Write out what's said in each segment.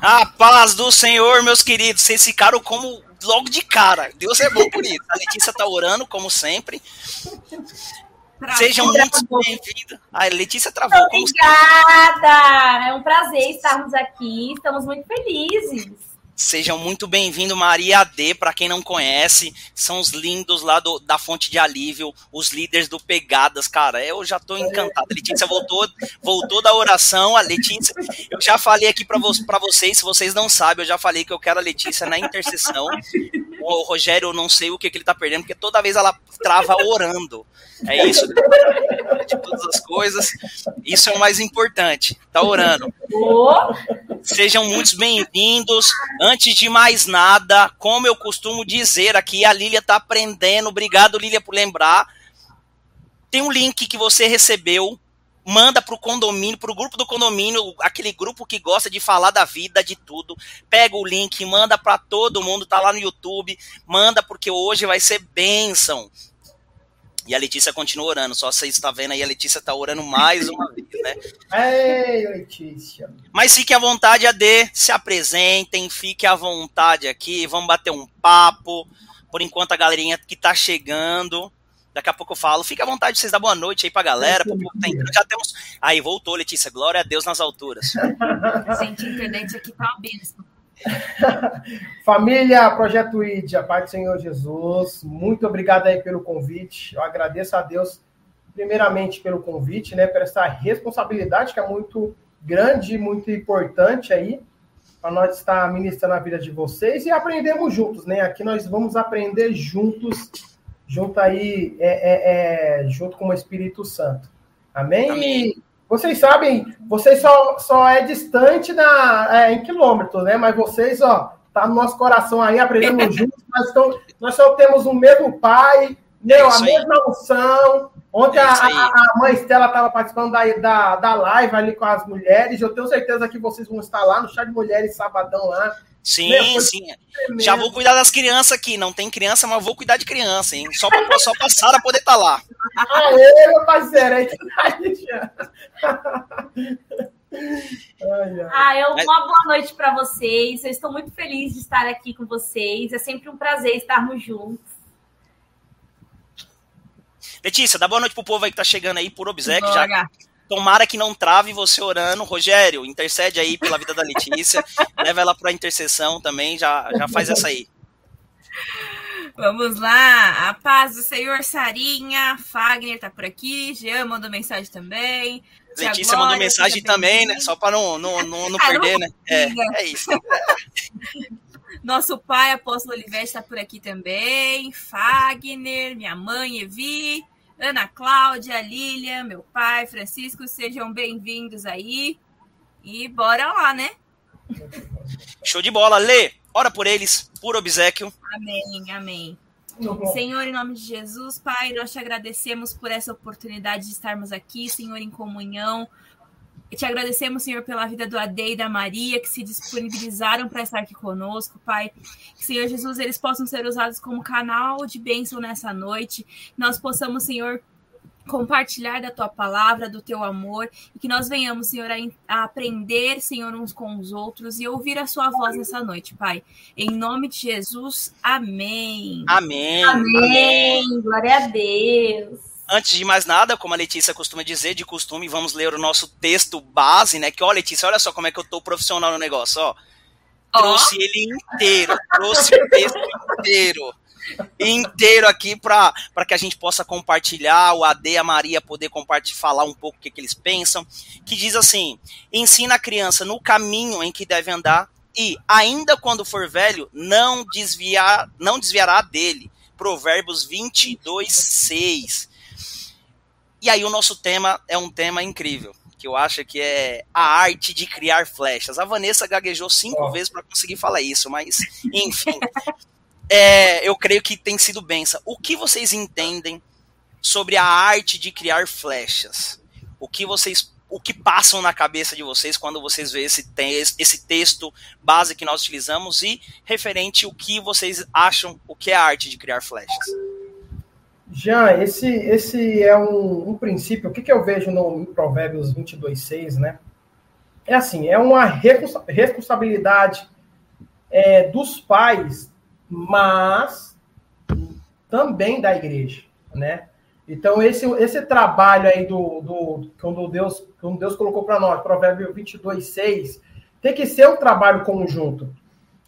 A paz do Senhor, meus queridos. Vocês ficaram como logo de cara. Deus é bom por isso. A Letícia tá orando, como sempre. Sejam muito bem-vindos. A Letícia travou. Obrigada! É um prazer estarmos aqui. Estamos muito felizes. Sejam muito bem-vindos, Maria D. Para quem não conhece, são os lindos lá do, da Fonte de Alívio, os líderes do Pegadas, cara. Eu já tô encantado. A Letícia voltou, voltou da oração. A Letícia, eu já falei aqui para vo vocês, se vocês não sabem, eu já falei que eu quero a Letícia na intercessão. O Rogério, eu não sei o que, que ele tá perdendo, porque toda vez ela trava orando. É isso. De todas as coisas. Isso é o mais importante. Tá orando. Sejam muito bem-vindos. Antes de mais nada, como eu costumo dizer aqui, a Lília tá aprendendo. Obrigado, Lília, por lembrar. Tem um link que você recebeu manda pro condomínio, pro grupo do condomínio, aquele grupo que gosta de falar da vida, de tudo. Pega o link, manda para todo mundo, tá lá no YouTube, manda porque hoje vai ser bênção. E a Letícia continua orando, só você está vendo aí, a Letícia está orando mais uma vez, né? Ei, Letícia. Mas fique à vontade, AD, se apresentem, fique à vontade aqui, vamos bater um papo. Por enquanto, a galerinha que está chegando, daqui a pouco eu falo, fique à vontade, vocês dão boa noite aí pra galera. Pro tá já temos. Aí, voltou, Letícia, glória a Deus nas alturas. Gente, a internet aqui tá uma bênção. Família Projeto ID, a do Senhor Jesus, muito obrigado aí pelo convite. Eu agradeço a Deus, primeiramente, pelo convite, né? Por essa responsabilidade que é muito grande e muito importante aí, para nós estar ministrando a vida de vocês e aprendemos juntos, né? Aqui nós vamos aprender juntos, junto aí, é, é, é junto com o Espírito Santo. Amém? Amém. Vocês sabem, vocês só, só é distante na, é, em quilômetros, né? Mas vocês, ó, tá no nosso coração aí, aprendendo juntos. Nós, estamos, nós só temos o mesmo pai, meu, é a mesma unção. Ontem é a, a, a, mãe Estela estava participando da, da, da live ali com as mulheres. Eu tenho certeza que vocês vão estar lá no chá de mulheres sabadão lá. Sim, Meu, sim. Tremendo. Já vou cuidar das crianças aqui. Não tem criança, mas vou cuidar de criança, hein? Só para só a Sara poder estar tá lá. Aê, meu parceiro, aí já. Ah, eu, uma boa noite para vocês. Eu estou muito feliz de estar aqui com vocês. É sempre um prazer estarmos juntos. Letícia, dá boa noite pro povo aí que tá chegando aí por obséquio. Já, Tomara que não trave você orando. Rogério, intercede aí pela vida da Letícia. leva ela para a intercessão também. Já, já faz essa aí. Vamos lá. A paz do Senhor, Sarinha. Fagner tá por aqui. Jean mandou mensagem também. Letícia Glória, mandou mensagem também, né? Só para não, não, não, não ah, perder, não né? É, é isso. Nosso pai, apóstolo Olivete, está por aqui também. Fagner, minha mãe, Evi. Ana Cláudia, Lília, meu pai, Francisco, sejam bem-vindos aí. E bora lá, né? Show de bola. Lê, ora por eles, por obsequio. Amém, amém. Senhor, em nome de Jesus, Pai, nós te agradecemos por essa oportunidade de estarmos aqui, Senhor, em comunhão, te agradecemos, Senhor, pela vida do Ade e da Maria, que se disponibilizaram para estar aqui conosco, Pai. Que, Senhor Jesus, eles possam ser usados como canal de bênção nessa noite. Nós possamos, Senhor, compartilhar da tua palavra, do teu amor, e que nós venhamos, Senhor, a, a, aprender, Senhor, uns com os outros e ouvir a sua voz nessa noite, Pai. Em nome de Jesus, amém. Amém. Amém. amém. Glória a Deus. Antes de mais nada, como a Letícia costuma dizer, de costume, vamos ler o nosso texto base, né? Que, ó, Letícia, olha só como é que eu tô profissional no negócio, ó. Trouxe oh. ele inteiro, trouxe o texto inteiro. Inteiro aqui para que a gente possa compartilhar, o AD e a Maria poder compartilhar, falar um pouco o que, que eles pensam. Que diz assim: ensina a criança no caminho em que deve andar, e, ainda quando for velho, não desviar, não desviará dele. Provérbios 22, 6. E aí o nosso tema é um tema incrível, que eu acho que é a arte de criar flechas. A Vanessa gaguejou cinco oh. vezes para conseguir falar isso, mas enfim. é, eu creio que tem sido benção. O que vocês entendem sobre a arte de criar flechas? O que vocês o que passam na cabeça de vocês quando vocês veem esse, esse texto base que nós utilizamos e referente o que vocês acham o que é a arte de criar flechas? Jean, esse, esse é um, um princípio, o que, que eu vejo no Provérbios 22, 6, né? é assim, é uma responsabilidade é, dos pais, mas também da igreja, né? Então, esse, esse trabalho aí do, do quando Deus, quando Deus colocou para nós, Provérbio 22, 6, tem que ser um trabalho conjunto.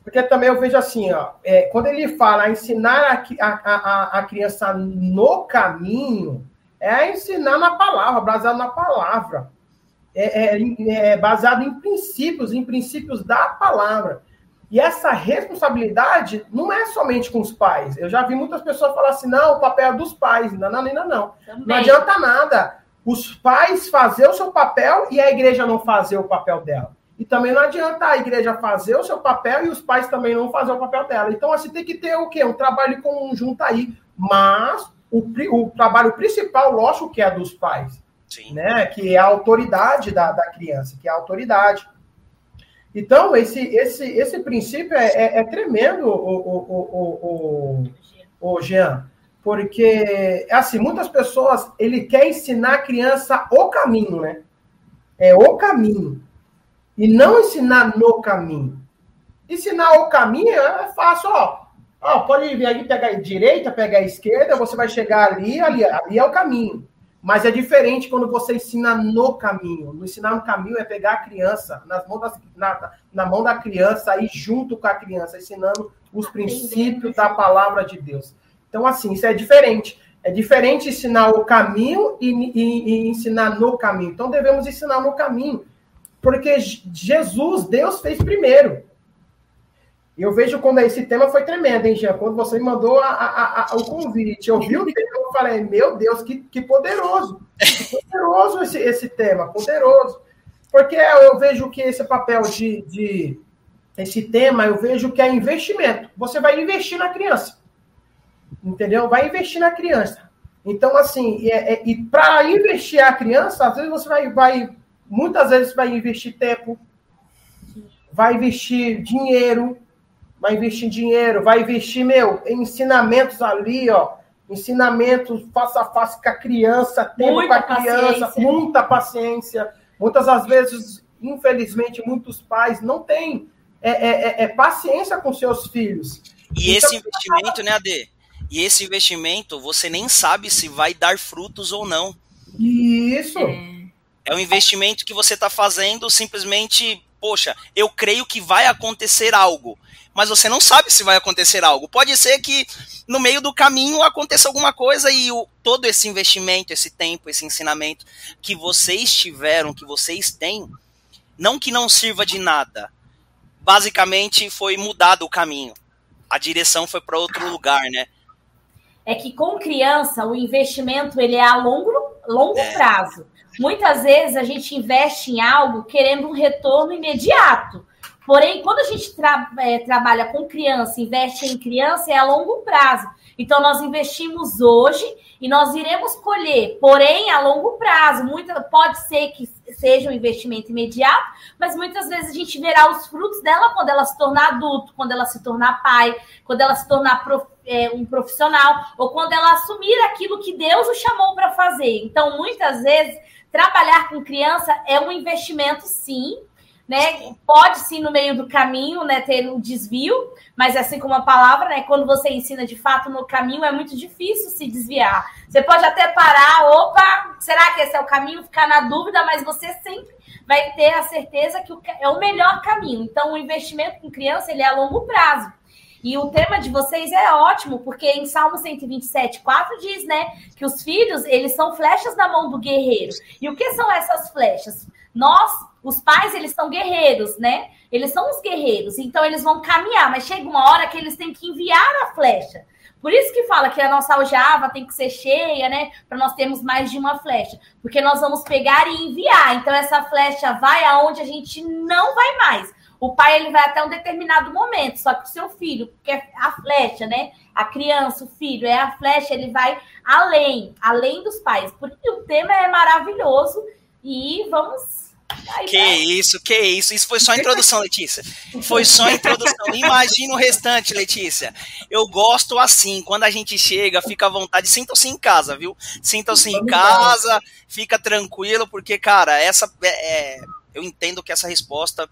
Porque também eu vejo assim, ó, é, quando ele fala ensinar a, a, a, a criança no caminho, é ensinar na palavra, baseado na palavra. É, é, é, baseado em princípios, em princípios da palavra. E essa responsabilidade não é somente com os pais. Eu já vi muitas pessoas falar assim: não, o papel é dos pais. Não, não, não, não. Não adianta nada. Os pais fazer o seu papel e a igreja não fazer o papel dela. E também não adianta a igreja fazer o seu papel e os pais também não fazer o papel dela. Então, assim, tem que ter o quê? Um trabalho conjunto aí. Mas o, o trabalho principal, lógico, que é dos pais. Sim. Né? Que é a autoridade da, da criança, que é a autoridade. Então, esse, esse, esse princípio é, é, é tremendo, o, o, o, o, o Jean, porque, assim, muitas pessoas, ele quer ensinar a criança o caminho, né? É o caminho. E não ensinar no caminho. Ensinar o caminho é fácil, ó. ó pode vir aqui pegar a direita, pegar a esquerda, você vai chegar ali, ali, ali é o caminho. Mas é diferente quando você ensina no caminho. No ensinar no caminho é pegar a criança nas mãos das, na, na mão da criança e junto com a criança, ensinando os princípios da palavra de Deus. Então, assim, isso é diferente. É diferente ensinar o caminho e, e, e ensinar no caminho. Então, devemos ensinar no caminho. Porque Jesus, Deus fez primeiro. E eu vejo quando esse tema foi tremendo, hein, Jean? Quando você me mandou a, a, a, o convite, eu vi o tema, eu falei, meu Deus, que, que poderoso. Que poderoso esse, esse tema, poderoso. Porque eu vejo que esse papel de, de. Esse tema, eu vejo que é investimento. Você vai investir na criança. Entendeu? Vai investir na criança. Então, assim, é, é, e para investir a criança, às vezes você vai, vai muitas vezes vai investir tempo, vai investir dinheiro, vai investir dinheiro, vai investir, meu, ensinamentos ali, ó, ensinamentos face a face com a criança, tempo com a criança, paciência. muita paciência. Muitas das vezes, infelizmente, muitos pais não têm é, é, é, é paciência com seus filhos. E então, esse investimento, né, Ade? E esse investimento, você nem sabe se vai dar frutos ou não. Isso. É. É um investimento que você está fazendo simplesmente, poxa, eu creio que vai acontecer algo. Mas você não sabe se vai acontecer algo. Pode ser que no meio do caminho aconteça alguma coisa e o, todo esse investimento, esse tempo, esse ensinamento que vocês tiveram, que vocês têm, não que não sirva de nada. Basicamente foi mudado o caminho. A direção foi para outro lugar, né? É que com criança o investimento ele é a longo, longo é. prazo. Muitas vezes a gente investe em algo querendo um retorno imediato. Porém, quando a gente tra é, trabalha com criança, investe em criança, é a longo prazo. Então, nós investimos hoje e nós iremos colher, porém, a longo prazo. Muita, pode ser que seja um investimento imediato, mas muitas vezes a gente verá os frutos dela quando ela se tornar adulto, quando ela se tornar pai, quando ela se tornar prof, é, um profissional, ou quando ela assumir aquilo que Deus o chamou para fazer. Então, muitas vezes Trabalhar com criança é um investimento, sim, né? Pode sim no meio do caminho, né, ter um desvio, mas assim como a palavra, né, quando você ensina de fato no caminho é muito difícil se desviar. Você pode até parar, opa, será que esse é o caminho? Ficar na dúvida, mas você sempre vai ter a certeza que é o melhor caminho. Então, o investimento com criança ele é a longo prazo. E o tema de vocês é ótimo, porque em Salmo 127, 4 diz, né, que os filhos, eles são flechas na mão do guerreiro. E o que são essas flechas? Nós, os pais, eles são guerreiros, né? Eles são os guerreiros, então eles vão caminhar, mas chega uma hora que eles têm que enviar a flecha. Por isso que fala que a nossa aljava tem que ser cheia, né? Para nós termos mais de uma flecha. Porque nós vamos pegar e enviar. Então, essa flecha vai aonde a gente não vai mais. O pai ele vai até um determinado momento, só que o seu filho, que é a flecha, né? A criança, o filho, é a flecha, ele vai além, além dos pais. Porque o tema é maravilhoso e vamos que isso, que isso. Isso foi só a introdução, Letícia. Foi só a introdução. Imagina o restante, Letícia. Eu gosto assim, quando a gente chega, fica à vontade. Sintam-se em casa, viu? Sintam-se em casa, fica tranquilo, porque, cara, essa é, é eu entendo que essa resposta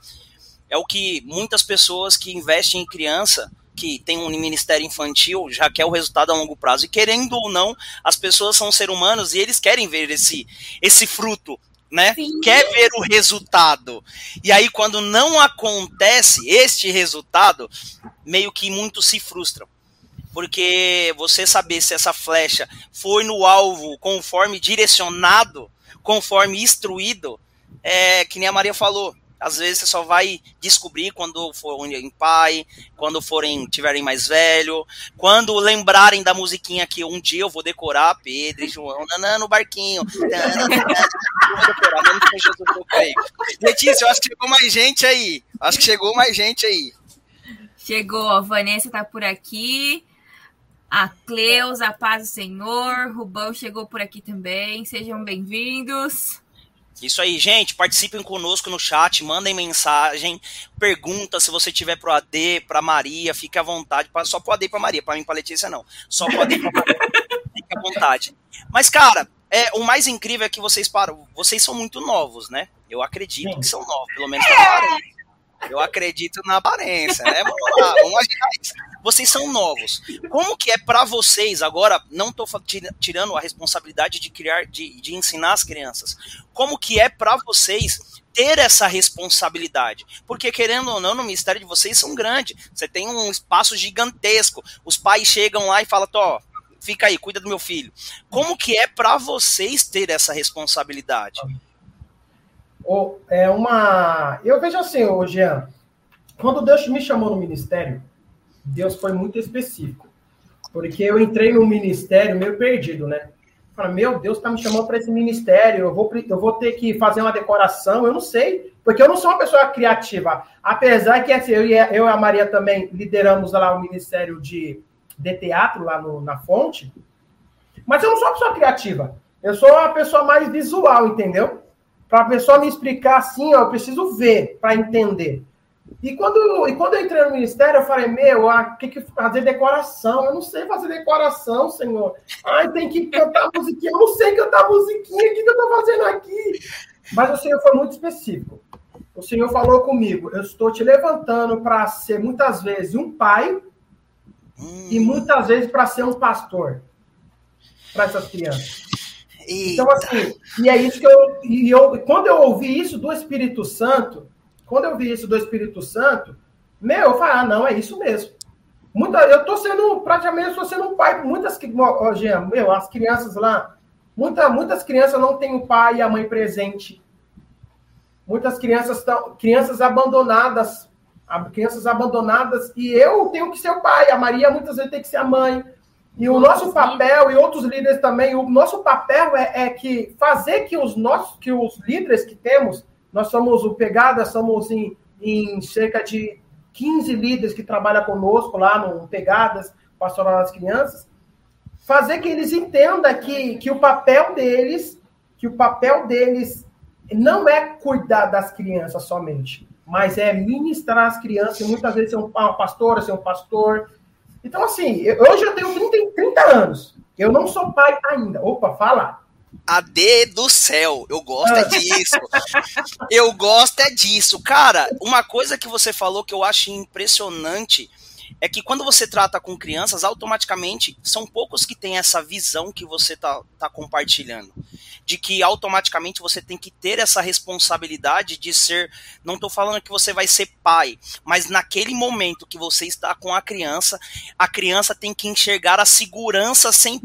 é o que muitas pessoas que investem em criança que tem um ministério infantil já quer o resultado a longo prazo. E querendo ou não, as pessoas são seres humanos e eles querem ver esse, esse fruto. Né? Quer ver o resultado. E aí, quando não acontece este resultado, meio que muitos se frustram. Porque você saber se essa flecha foi no alvo conforme direcionado, conforme instruído, é que nem a Maria falou, às vezes você só vai descobrir quando forem pai, quando forem tiverem mais velho, quando lembrarem da musiquinha que um dia eu vou decorar, Pedro e João, nanã no barquinho. Letícia, eu acho que chegou mais gente aí. Acho que chegou mais gente aí. Chegou, a Vanessa tá por aqui. A Cleus, a paz do Senhor. Rubão chegou por aqui também. Sejam bem-vindos. Isso aí, gente, participem conosco no chat, mandem mensagem, pergunta se você tiver pro AD, pra Maria, fique à vontade, só pro AD e pra Maria, pra mim pra Letícia não, só pro AD e pra Maria, fique à vontade. Mas, cara, é, o mais incrível é que vocês param, vocês são muito novos, né? Eu acredito Sim. que são novos, pelo menos aparência. Eu acredito na aparência, né? Vamos lá, vamos isso. Vocês são novos. Como que é para vocês, agora, não estou tirando a responsabilidade de criar, de, de ensinar as crianças, como que é para vocês ter essa responsabilidade. Porque, querendo ou não, no ministério de vocês são grandes. Você tem um espaço gigantesco. Os pais chegam lá e falam, ó, fica aí, cuida do meu filho. Como que é para vocês ter essa responsabilidade? É uma. Eu vejo assim, ô Jean, quando Deus me chamou no ministério, Deus foi muito específico. Porque eu entrei no ministério meio perdido, né? Falei, meu Deus, tá me chamando para esse ministério, eu vou, eu vou ter que fazer uma decoração, eu não sei, porque eu não sou uma pessoa criativa. Apesar que assim, eu, e a, eu e a Maria também lideramos lá o ministério de, de teatro, lá no, na fonte, mas eu não sou uma pessoa criativa. Eu sou uma pessoa mais visual, entendeu? Para a pessoa me explicar assim, ó, eu preciso ver para entender. E quando, e quando eu entrei no ministério, eu falei, meu, ah, que, que fazer decoração? Eu não sei fazer decoração, senhor. Ai, tem que cantar musiquinha. Eu não sei cantar musiquinha. O que, que eu estou fazendo aqui? Mas o Senhor foi muito específico. O Senhor falou comigo: eu estou te levantando para ser muitas vezes um pai hum. e muitas vezes para ser um pastor para essas crianças. Eita. Então, assim, e é isso que eu, e eu. Quando eu ouvi isso do Espírito Santo, quando eu vi isso do Espírito Santo, meu, eu falei, ah, não, é isso mesmo. Muita, eu tô sendo, praticamente, estou sendo um pai. Muitas, ó, Jean, meu, as crianças lá, muita, muitas crianças não têm o pai e a mãe presente. Muitas crianças estão, crianças abandonadas, crianças abandonadas, e eu tenho que ser o pai, a Maria muitas vezes tem que ser a mãe. E o nosso papel, e outros líderes também, o nosso papel é, é, que fazer que os nossos, que os líderes que temos, nós somos o Pegada, somos em, em cerca de 15 líderes que trabalham conosco lá no Pegadas, Pastoral das Crianças, fazer que eles entendam que, que o papel deles, que o papel deles não é cuidar das crianças somente, mas é ministrar as crianças, e muitas vezes ser uma pastora, ser um pastor, então, assim, eu, hoje eu tenho 30, 30 anos. Eu não sou pai ainda. Opa, fala. AD do céu, eu gosto é disso. eu gosto é disso. Cara, uma coisa que você falou que eu acho impressionante é que quando você trata com crianças, automaticamente são poucos que têm essa visão que você tá, tá compartilhando. De que automaticamente você tem que ter essa responsabilidade de ser. Não estou falando que você vai ser pai, mas naquele momento que você está com a criança, a criança tem que enxergar a segurança 100%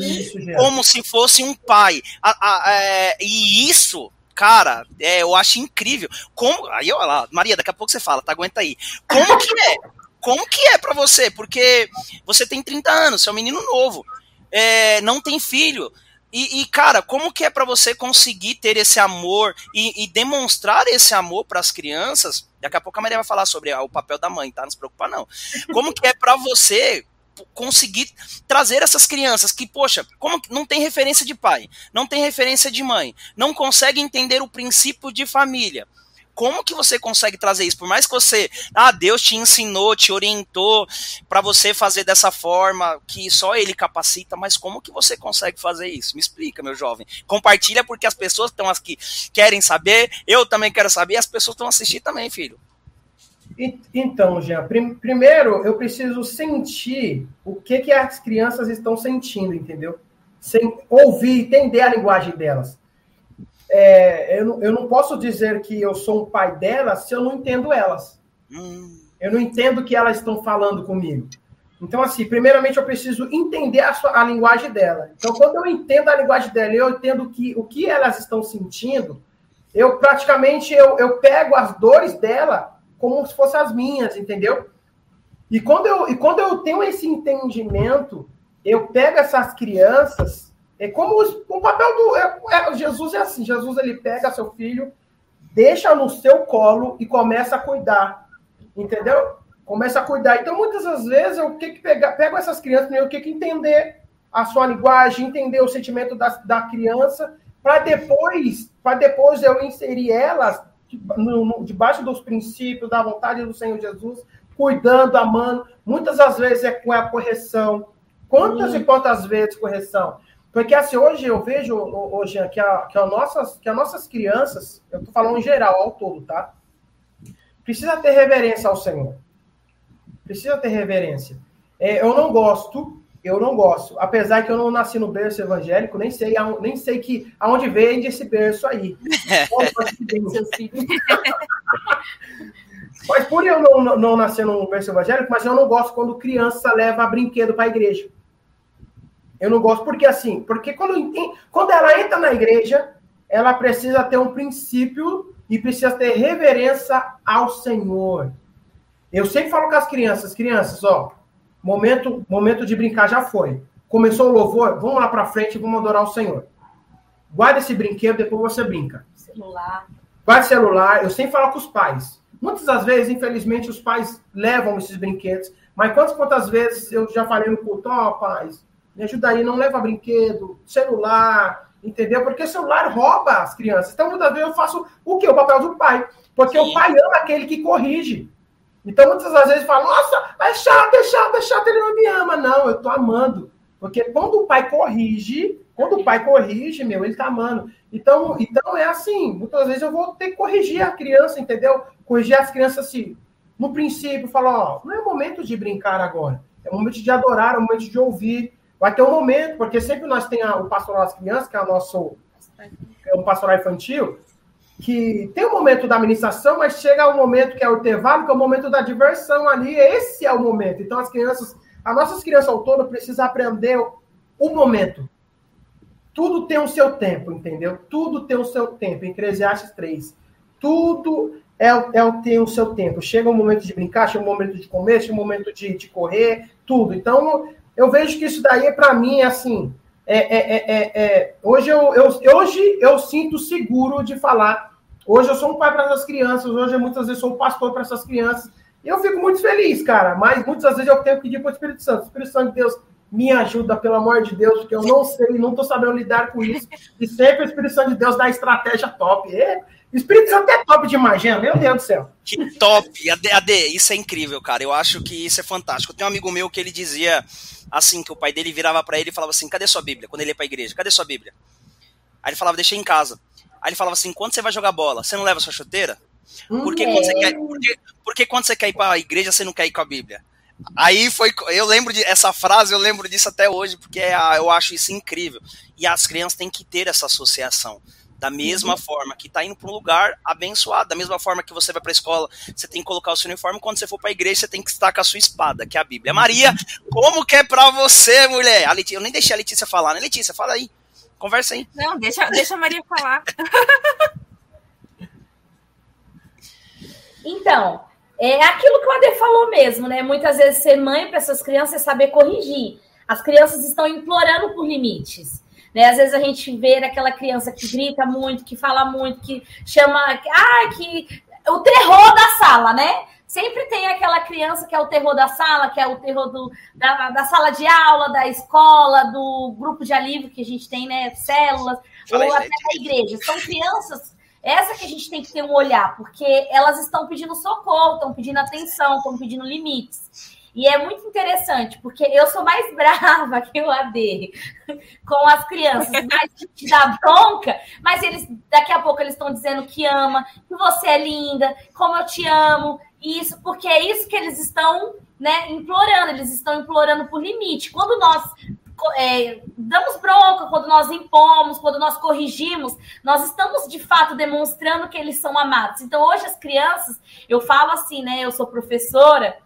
isso, como se fosse um pai. A, a, é, e isso cara, é, eu acho incrível. Como. Aí, olha lá, Maria, daqui a pouco você fala, tá? Aguenta aí. Como que é? como que é para você? Porque você tem 30 anos, você é um menino novo, é, não tem filho. E, e, cara, como que é para você conseguir ter esse amor e, e demonstrar esse amor para as crianças? Daqui a pouco a Maria vai falar sobre o papel da mãe, tá? Não se preocupa, não. Como que é para você conseguir trazer essas crianças que, poxa, como não tem referência de pai, não tem referência de mãe, não consegue entender o princípio de família como que você consegue trazer isso? Por mais que você, ah, Deus te ensinou, te orientou para você fazer dessa forma que só ele capacita, mas como que você consegue fazer isso? Me explica, meu jovem. Compartilha porque as pessoas estão aqui querem saber, eu também quero saber, as pessoas estão assistindo também, filho. Então, Jean, prim primeiro eu preciso sentir o que, que as crianças estão sentindo, entendeu? Sem ouvir, entender a linguagem delas. É, eu, não, eu não posso dizer que eu sou um pai delas se eu não entendo elas. Hum. Eu não entendo o que elas estão falando comigo. Então, assim, primeiramente eu preciso entender a, sua, a linguagem dela. Então, quando eu entendo a linguagem dela, eu entendo que, o que elas estão sentindo, eu praticamente eu, eu pego as dores dela como se fossem as minhas, entendeu? E quando eu, e quando eu tenho esse entendimento, eu pego essas crianças, é como o papel do. É, é, Jesus é assim: Jesus ele pega seu filho, deixa no seu colo e começa a cuidar, entendeu? Começa a cuidar. Então, muitas das vezes, eu tenho que pegar, pego essas crianças, eu tenho que entender a sua linguagem, entender o sentimento da, da criança, para depois, para depois eu inserir elas no, no, debaixo dos princípios da vontade do Senhor Jesus, cuidando, amando. Muitas das vezes é com a correção. Quantas e quantas vezes correção? Porque assim, hoje eu vejo, hoje que, a, que, a nossas, que as nossas crianças, eu estou falando em geral, ao todo, tá? Precisa ter reverência ao Senhor. Precisa ter reverência. É, eu não gosto eu não gosto. Apesar que eu não nasci no berço evangélico, nem sei, nem sei que, aonde vem esse berço aí. mas por eu não, não, não nascer no berço evangélico, mas eu não gosto quando criança leva brinquedo para a igreja. Eu não gosto porque assim, porque quando, quando ela entra na igreja, ela precisa ter um princípio e precisa ter reverência ao Senhor. Eu sempre falo com as crianças, crianças, ó, Momento, momento de brincar já foi. Começou o louvor, vamos lá para frente e vamos adorar o Senhor. Guarda esse brinquedo, depois você brinca. Celular. Guarda celular. Eu sempre falo com os pais. Muitas das vezes, infelizmente, os pais levam esses brinquedos. Mas quantas quantas vezes eu já falei no culto, ó, oh, pais, me ajuda aí, não leva brinquedo, celular, entendeu? Porque celular rouba as crianças. Então, muitas vezes eu faço o quê? O papel do pai. Porque Sim. o pai ama aquele que corrige. Então, muitas vezes falam, nossa, é chato, é chato, é chato, ele não me ama. Não, eu tô amando. Porque quando o pai corrige, quando o pai corrige, meu, ele tá amando. Então, então é assim, muitas vezes eu vou ter que corrigir a criança, entendeu? Corrigir as crianças assim. No princípio, falar, ó, não é momento de brincar agora. É momento de adorar, é momento de ouvir. Vai ter um momento, porque sempre nós temos o pastoral das crianças, que é o nosso é um pastoral infantil, que tem o um momento da administração, mas chega o um momento que é o intervalo, que é o momento da diversão ali. Esse é o momento. Então, as crianças, as nossas crianças autoras precisam aprender o momento. Tudo tem o seu tempo, entendeu? Tudo tem o seu tempo. Em Eclesiastes 3. Tudo é, é, tem o seu tempo. Chega um momento de brincar, chega um momento de comer, chega um momento de, de correr, tudo. Então, eu vejo que isso daí, para mim, é assim. É, é, é, hoje, eu, eu, hoje eu sinto seguro de falar Hoje eu sou um pai para essas crianças, hoje muitas vezes sou um pastor para essas crianças. E eu fico muito feliz, cara. Mas muitas vezes eu tenho que pedir para o Espírito Santo. Espírito Santo de Deus, me ajuda, pelo amor de Deus, porque eu não sei, não estou sabendo lidar com isso. E sempre o Espírito Santo de Deus dá estratégia top. É, Espírito Santo é top demais, gente. Meu Deus do céu. Que top. AD, AD, isso é incrível, cara. Eu acho que isso é fantástico. Tem um amigo meu que ele dizia assim, que o pai dele virava para ele e falava assim, cadê sua Bíblia? Quando ele ia para a igreja, cadê sua Bíblia? Aí ele falava, deixei em casa. Aí ele falava assim: quando você vai jogar bola, você não leva sua chuteira? Porque, quando você quer, porque, porque quando você quer ir para a igreja, você não quer ir com a Bíblia? Aí foi. Eu lembro de essa frase, eu lembro disso até hoje, porque é, eu acho isso incrível. E as crianças têm que ter essa associação. Da mesma uhum. forma que está indo para um lugar abençoado, da mesma forma que você vai para a escola, você tem que colocar o seu uniforme, quando você for para a igreja, você tem que estar com a sua espada, que é a Bíblia. Maria, como que é para você, mulher? A Letícia, eu nem deixei a Letícia falar, né? Letícia, fala aí. Conversa aí. Não, deixa, deixa a Maria falar. então, é aquilo que o Ade falou mesmo, né? Muitas vezes ser mãe para essas crianças é saber corrigir. As crianças estão implorando por limites. Né? Às vezes a gente vê aquela criança que grita muito, que fala muito, que chama. Ah, que. O terror da sala, né? Sempre tem aquela criança que é o terror da sala, que é o terror do, da, da sala de aula, da escola, do grupo de alívio que a gente tem, né? Células, Fala ou até da igreja. São crianças Essa que a gente tem que ter um olhar, porque elas estão pedindo socorro, estão pedindo atenção, estão pedindo limites. E é muito interessante, porque eu sou mais brava que o AD com as crianças, mas te dá bronca, mas eles daqui a pouco eles estão dizendo que ama, que você é linda, como eu te amo, isso, porque é isso que eles estão né, implorando, eles estão implorando por limite. Quando nós é, damos bronca, quando nós impomos, quando nós corrigimos, nós estamos de fato demonstrando que eles são amados. Então, hoje as crianças, eu falo assim, né? Eu sou professora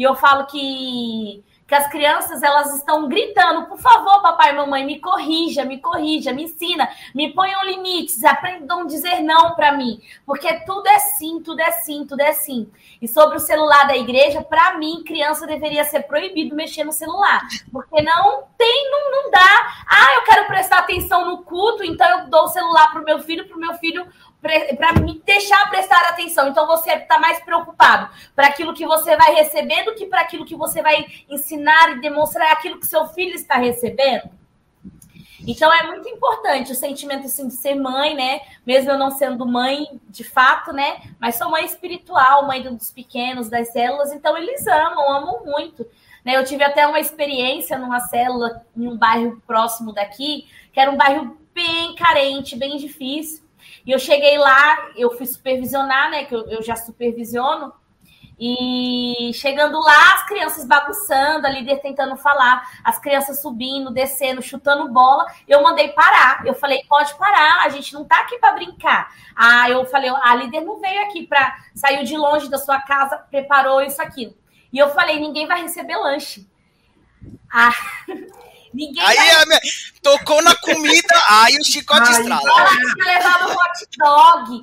e eu falo que que as crianças elas estão gritando, por favor, papai e mamãe, me corrija, me corrija, me ensina, me ponham limites, aprendam a dizer não para mim, porque tudo é sim, tudo é sim, tudo é sim. E sobre o celular da igreja, para mim, criança deveria ser proibido mexer no celular, porque não tem, não, não dá. Ah, eu quero prestar atenção no culto, então eu dou o celular pro meu filho, pro meu filho para me deixar prestar atenção. Então você está mais preocupado para aquilo que você vai receber do que para aquilo que você vai ensinar e demonstrar aquilo que seu filho está recebendo. Então é muito importante o sentimento assim, de ser mãe, né? Mesmo eu não sendo mãe de fato, né? Mas sou mãe espiritual, mãe dos pequenos, das células, então eles amam, amam muito. Né? Eu tive até uma experiência numa célula em um bairro próximo daqui, que era um bairro bem carente, bem difícil. E eu cheguei lá, eu fui supervisionar, né? Que eu, eu já supervisiono. E chegando lá, as crianças bagunçando, a líder tentando falar, as crianças subindo, descendo, chutando bola. Eu mandei parar. Eu falei, pode parar, a gente não tá aqui para brincar. Ah, eu falei, a líder não veio aqui para sair de longe da sua casa, preparou isso aqui. E eu falei, ninguém vai receber lanche. Ah, Ninguém aí vai... minha... tocou na comida, aí o chicote estrala. Ela tinha levado hot dog.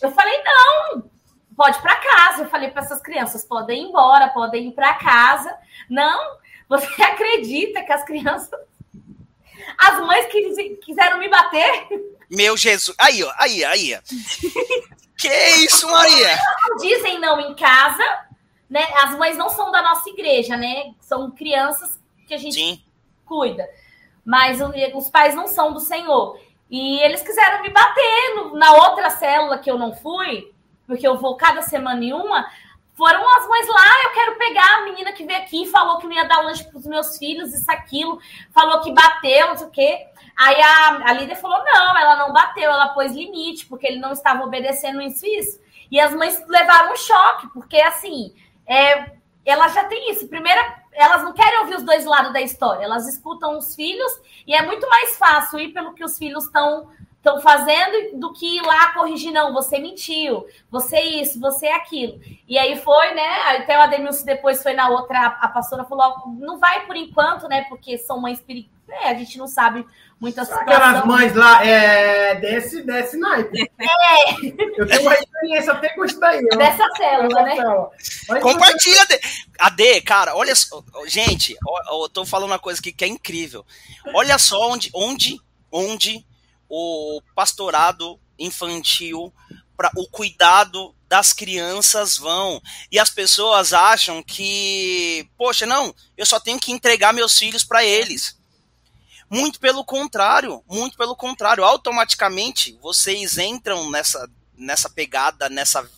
Eu falei, não, pode ir para casa. Eu falei para essas crianças, podem ir embora, podem ir para casa. Não, você acredita que as crianças. As mães que quiseram me bater? Meu Jesus. Aí, ó, aí, aí. que isso, Maria? Dizem não em casa, né? As mães não são da nossa igreja, né? São crianças que a gente Sim cuida. Mas os pais não são do Senhor. E eles quiseram me bater no, na outra célula que eu não fui, porque eu vou cada semana em uma. Foram as mães lá, eu quero pegar a menina que veio aqui, falou que não ia dar lanche para os meus filhos, isso, aquilo, falou que bateu, não sei o quê. Aí a, a líder falou: não, ela não bateu, ela pôs limite, porque ele não estava obedecendo isso isso. E as mães levaram um choque, porque assim, é, ela já tem isso. Primeira elas não querem ouvir os dois lados da história, elas escutam os filhos e é muito mais fácil ir pelo que os filhos estão estão fazendo do que ir lá corrigir, não, você mentiu, você isso, você aquilo. E aí foi, né? Até o Ademilson depois foi na outra, a pastora falou: não vai por enquanto, né? Porque são mães perigosas. É, a gente não sabe muitas coisas. Aquelas mães lá, é, desce, desce naipe. É. Eu tenho uma experiência até com isso daí. Dessa célula, né? Compartilha. Você... AD, cara, olha só. Gente, eu tô falando uma coisa aqui que é incrível. Olha só onde, onde, onde o pastorado infantil, para o cuidado das crianças vão. E as pessoas acham que, poxa, não, eu só tenho que entregar meus filhos para eles. Muito pelo contrário, muito pelo contrário. Automaticamente vocês entram nessa, nessa pegada, nessa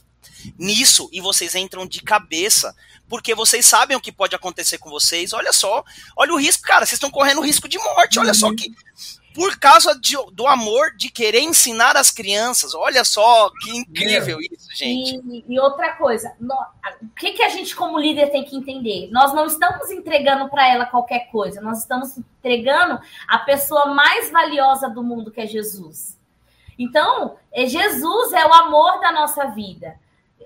nisso e vocês entram de cabeça, porque vocês sabem o que pode acontecer com vocês. Olha só, olha o risco, cara, vocês estão correndo risco de morte. Olha uhum. só que por causa de, do amor de querer ensinar as crianças. Olha só que incrível isso, gente. E, e outra coisa, no, o que, que a gente, como líder, tem que entender? Nós não estamos entregando para ela qualquer coisa, nós estamos entregando a pessoa mais valiosa do mundo, que é Jesus. Então, é Jesus é o amor da nossa vida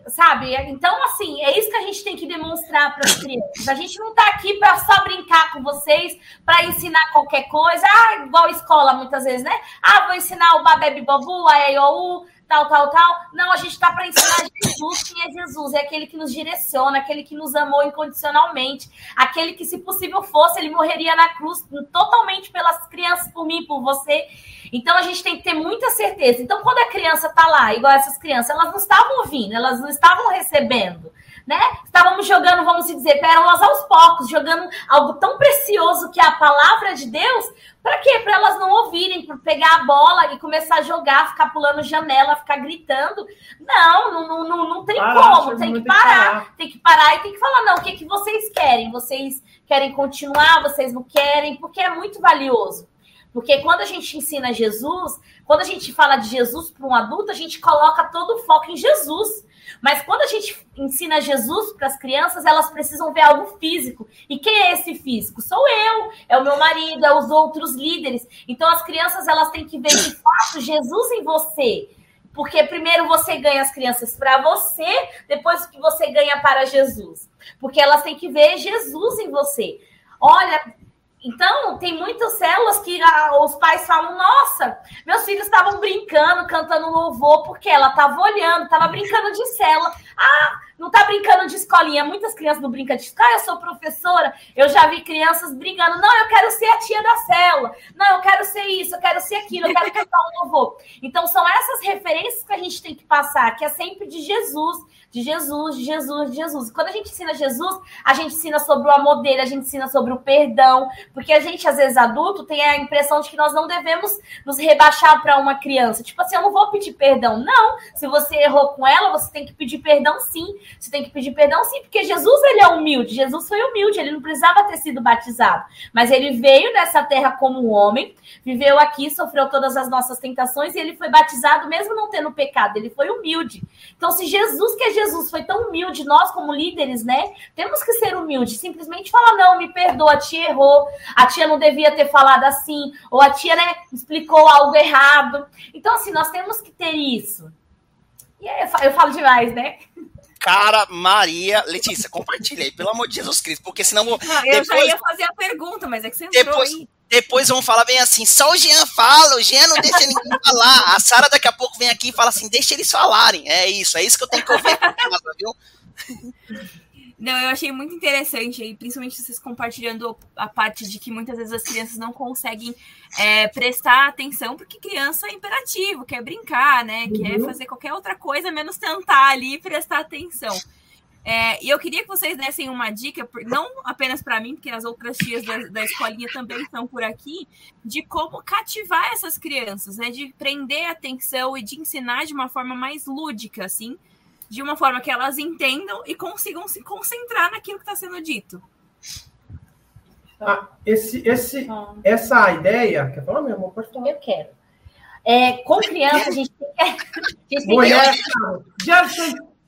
sabe? Então, assim, é isso que a gente tem que demonstrar para as crianças. A gente não está aqui para só brincar com vocês, para ensinar qualquer coisa. Ah, igual escola, muitas vezes, né? Ah, vou ensinar o Babebe Bobu, a EOU, tal, tal, tal. Não, a gente está para ensinar Jesus. Quem é Jesus? É aquele que nos direciona, aquele que nos amou incondicionalmente, aquele que, se possível fosse, ele morreria na cruz totalmente pelas crianças, por mim, por você. Então a gente tem que ter muita certeza. Então, quando a criança está lá, igual essas crianças, elas não estavam ouvindo, elas não estavam recebendo. Né? Estávamos jogando, vamos dizer, pérolas aos poucos, jogando algo tão precioso que é a palavra de Deus, para quê? Para elas não ouvirem, para pegar a bola e começar a jogar, ficar pulando janela, ficar gritando. Não, não, não, não tem parar, como, tem que parar, parar, tem que parar e tem que falar, não, o que, que vocês querem? Vocês querem continuar, vocês não querem, porque é muito valioso. Porque quando a gente ensina Jesus, quando a gente fala de Jesus para um adulto, a gente coloca todo o foco em Jesus. Mas quando a gente ensina Jesus para as crianças, elas precisam ver algo físico. E quem é esse físico? Sou eu, é o meu marido, é os outros líderes. Então as crianças elas têm que ver de fato Jesus em você. Porque primeiro você ganha as crianças para você, depois que você ganha para Jesus. Porque elas têm que ver Jesus em você. Olha, então, tem muitas células que ah, os pais falam: Nossa, meus filhos estavam brincando, cantando louvor, porque ela estava olhando, estava brincando de célula. Ah, não está brincando de escolinha. Muitas crianças não brincam de escola. Ah, eu sou professora. Eu já vi crianças brigando. Não, eu quero ser a tia da célula. Não, eu quero ser isso, eu quero ser aquilo, eu quero cantar um louvor. Então, são essas referências que a gente tem que passar, que é sempre de Jesus de Jesus, de Jesus, de Jesus. Quando a gente ensina Jesus, a gente ensina sobre o amor dele, a gente ensina sobre o perdão, porque a gente, às vezes, adulto, tem a impressão de que nós não devemos nos rebaixar para uma criança. Tipo assim, eu não vou pedir perdão. Não. Se você errou com ela, você tem que pedir perdão sim. Você tem que pedir perdão sim, porque Jesus, ele é humilde. Jesus foi humilde, ele não precisava ter sido batizado. Mas ele veio nessa terra como homem, viveu aqui, sofreu todas as nossas tentações e ele foi batizado mesmo não tendo pecado. Ele foi humilde. Então, se Jesus, que é Jesus, foi tão humilde, nós como líderes, né? Temos que ser humildes. Simplesmente falar, não, me perdoa, a tia errou, a tia não devia ter falado assim, ou a tia, né, explicou algo errado. Então, assim, nós temos que ter isso. E aí, eu falo demais, né? Cara, Maria, Letícia, compartilha aí, pelo amor de Jesus Cristo, porque senão. Não, eu depois, já ia fazer a pergunta, mas é que você entrou depois, aí. Depois vão falar bem assim, só o Jean fala, o Jean não deixa ninguém falar. A Sara daqui a pouco vem aqui e fala assim, deixa eles falarem. É isso, é isso que eu tenho que ouvir viu? Não, eu achei muito interessante aí, principalmente vocês compartilhando a parte de que muitas vezes as crianças não conseguem é, prestar atenção, porque criança é imperativo, quer brincar, né? Uhum. Quer fazer qualquer outra coisa, menos tentar ali e prestar atenção. É, e eu queria que vocês dessem uma dica, não apenas para mim, porque as outras tias da, da, escolinha também estão por aqui, de como cativar essas crianças, né? De prender a atenção e de ensinar de uma forma mais lúdica, assim, de uma forma que elas entendam e consigam se concentrar naquilo que está sendo dito. Ah, esse, esse, essa ideia. Quer falar mesmo? Pode falar. Eu quero. É, com criança, a gente tem que. Mulher. Já,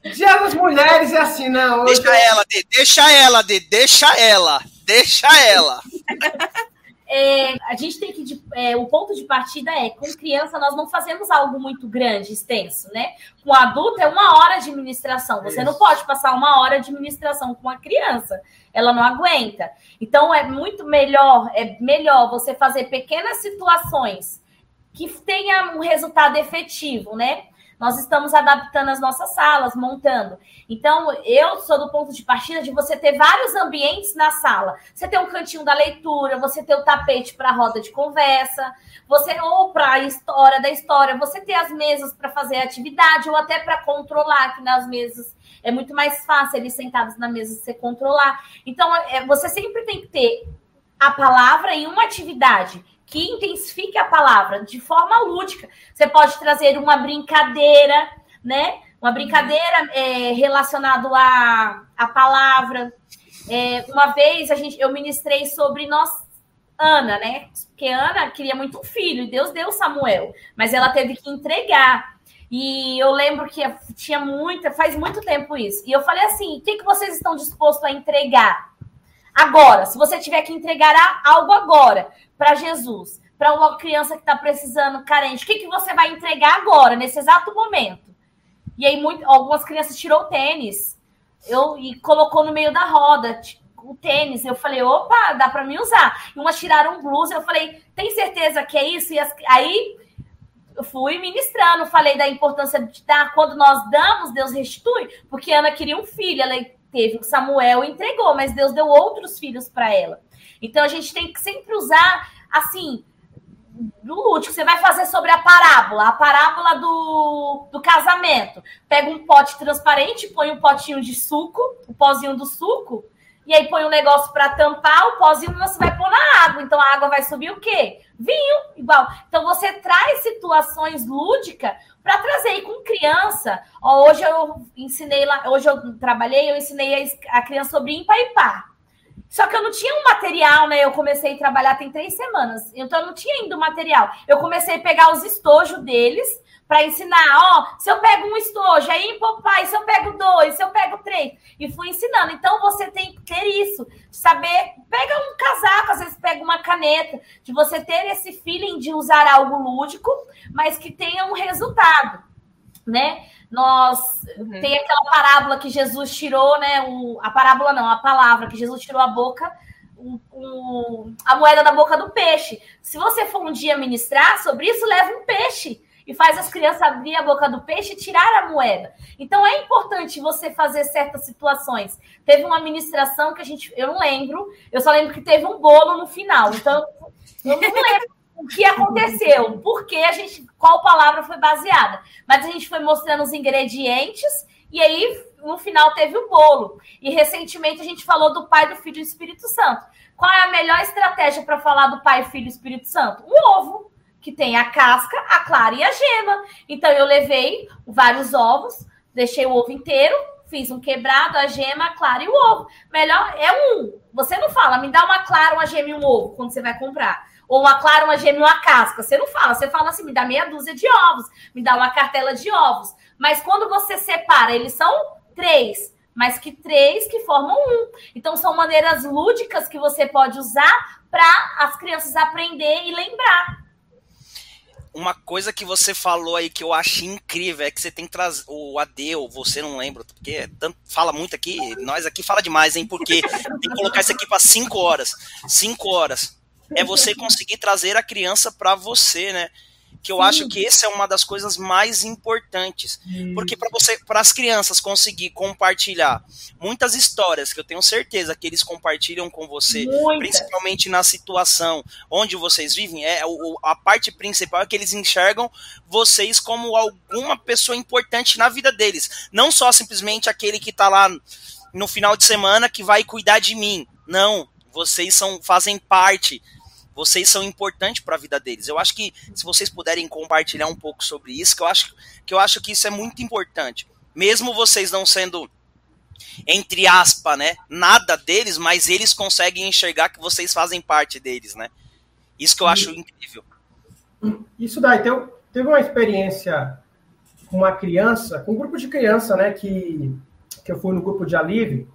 Dia das mulheres é assim, não. Hoje... Deixa ela, de, deixa ela, de, deixa ela, deixa ela. É, a gente tem que. É, o ponto de partida é: com criança, nós não fazemos algo muito grande, extenso, né? Com adulto, é uma hora de administração. Você Isso. não pode passar uma hora de administração com uma criança. Ela não aguenta. Então, é muito melhor, é melhor você fazer pequenas situações que tenha um resultado efetivo, né? Nós estamos adaptando as nossas salas, montando. Então, eu sou do ponto de partida de você ter vários ambientes na sala. Você ter um cantinho da leitura, você ter o tapete para roda de conversa, você ou para a história da história, você ter as mesas para fazer atividade ou até para controlar que nas mesas é muito mais fácil eles sentados na mesa você controlar. Então, é, você sempre tem que ter a palavra em uma atividade que intensifique a palavra de forma lúdica. Você pode trazer uma brincadeira, né? Uma brincadeira é, relacionada à, à palavra. É, uma vez a gente, eu ministrei sobre nós, Ana, né? Porque Ana queria muito um filho, e Deus deu Samuel, mas ela teve que entregar. E eu lembro que tinha muita, faz muito tempo isso. E eu falei assim: o que, que vocês estão dispostos a entregar? Agora, se você tiver que entregar algo agora para Jesus, para uma criança que está precisando, carente, o que, que você vai entregar agora, nesse exato momento? E aí, muito, algumas crianças tirou o tênis eu, e colocou no meio da roda o tênis. Eu falei, opa, dá para me usar. E umas tiraram blusa. Eu falei, tem certeza que é isso? E as, aí eu fui ministrando, falei da importância de dar, quando nós damos, Deus restitui, porque Ana queria um filho, ela teve o Samuel entregou, mas Deus deu outros filhos para ela. Então a gente tem que sempre usar, assim, do lúdico. Você vai fazer sobre a parábola, a parábola do, do casamento. Pega um pote transparente, põe um potinho de suco, o pozinho do suco, e aí põe um negócio para tampar, o pozinho você vai pôr na água. Então a água vai subir o quê? Vinho, igual. Então você traz situações lúdicas para trazer com criança. Ó, hoje eu ensinei lá, hoje eu trabalhei, eu ensinei a criança sobre ímpar e par. Só que eu não tinha um material, né? Eu comecei a trabalhar tem três semanas, então eu não tinha ainda o material. Eu comecei a pegar os estojos deles para ensinar, ó, se eu pego um estojo, aí papai, se eu pego dois, se eu pego três, e fui ensinando. Então você tem que ter isso, saber, pega um casaco, às vezes pega uma caneta, de você ter esse feeling de usar algo lúdico, mas que tenha um resultado, né? Nós uhum. tem aquela parábola que Jesus tirou, né? O, a parábola não, a palavra que Jesus tirou a boca, o, a moeda da boca do peixe. Se você for um dia ministrar sobre isso, leva um peixe e faz as crianças abrir a boca do peixe e tirar a moeda. Então é importante você fazer certas situações. Teve uma administração que a gente, eu não lembro, eu só lembro que teve um bolo no final. Então eu não lembro o que aconteceu, porque a gente, qual palavra foi baseada. Mas a gente foi mostrando os ingredientes e aí no final teve o bolo. E recentemente a gente falou do Pai, do Filho e do Espírito Santo. Qual é a melhor estratégia para falar do Pai, Filho e Espírito Santo? Um ovo, que tem a casca, a clara e a gema. Então eu levei vários ovos, deixei o ovo inteiro, fiz um quebrado, a gema, a clara e o ovo. Melhor é um. Você não fala, me dá uma clara, uma gema e um ovo quando você vai comprar ou uma clara, uma gêmea, uma casca. Você não fala, você fala assim, me dá meia dúzia de ovos, me dá uma cartela de ovos. Mas quando você separa, eles são três, mas que três que formam um. Então são maneiras lúdicas que você pode usar para as crianças aprender e lembrar. Uma coisa que você falou aí que eu achei incrível é que você tem que trazer o AD, ou você não lembra, porque é tanto, fala muito aqui, nós aqui fala demais, hein? Porque tem que colocar isso aqui para cinco horas. Cinco horas é você conseguir trazer a criança para você, né? Que eu Sim. acho que essa é uma das coisas mais importantes. Porque para você, para as crianças conseguir compartilhar muitas histórias que eu tenho certeza que eles compartilham com você, Muita. principalmente na situação onde vocês vivem, é a parte principal é que eles enxergam vocês como alguma pessoa importante na vida deles, não só simplesmente aquele que está lá no final de semana que vai cuidar de mim. Não, vocês são fazem parte vocês são importantes para a vida deles. Eu acho que se vocês puderem compartilhar um pouco sobre isso, que eu acho que eu acho que isso é muito importante. Mesmo vocês não sendo entre aspas, né, nada deles, mas eles conseguem enxergar que vocês fazem parte deles, né? Isso que eu acho incrível. Isso daí, teve, teve uma experiência com uma criança, com um grupo de criança, né, que, que eu fui no grupo de alívio,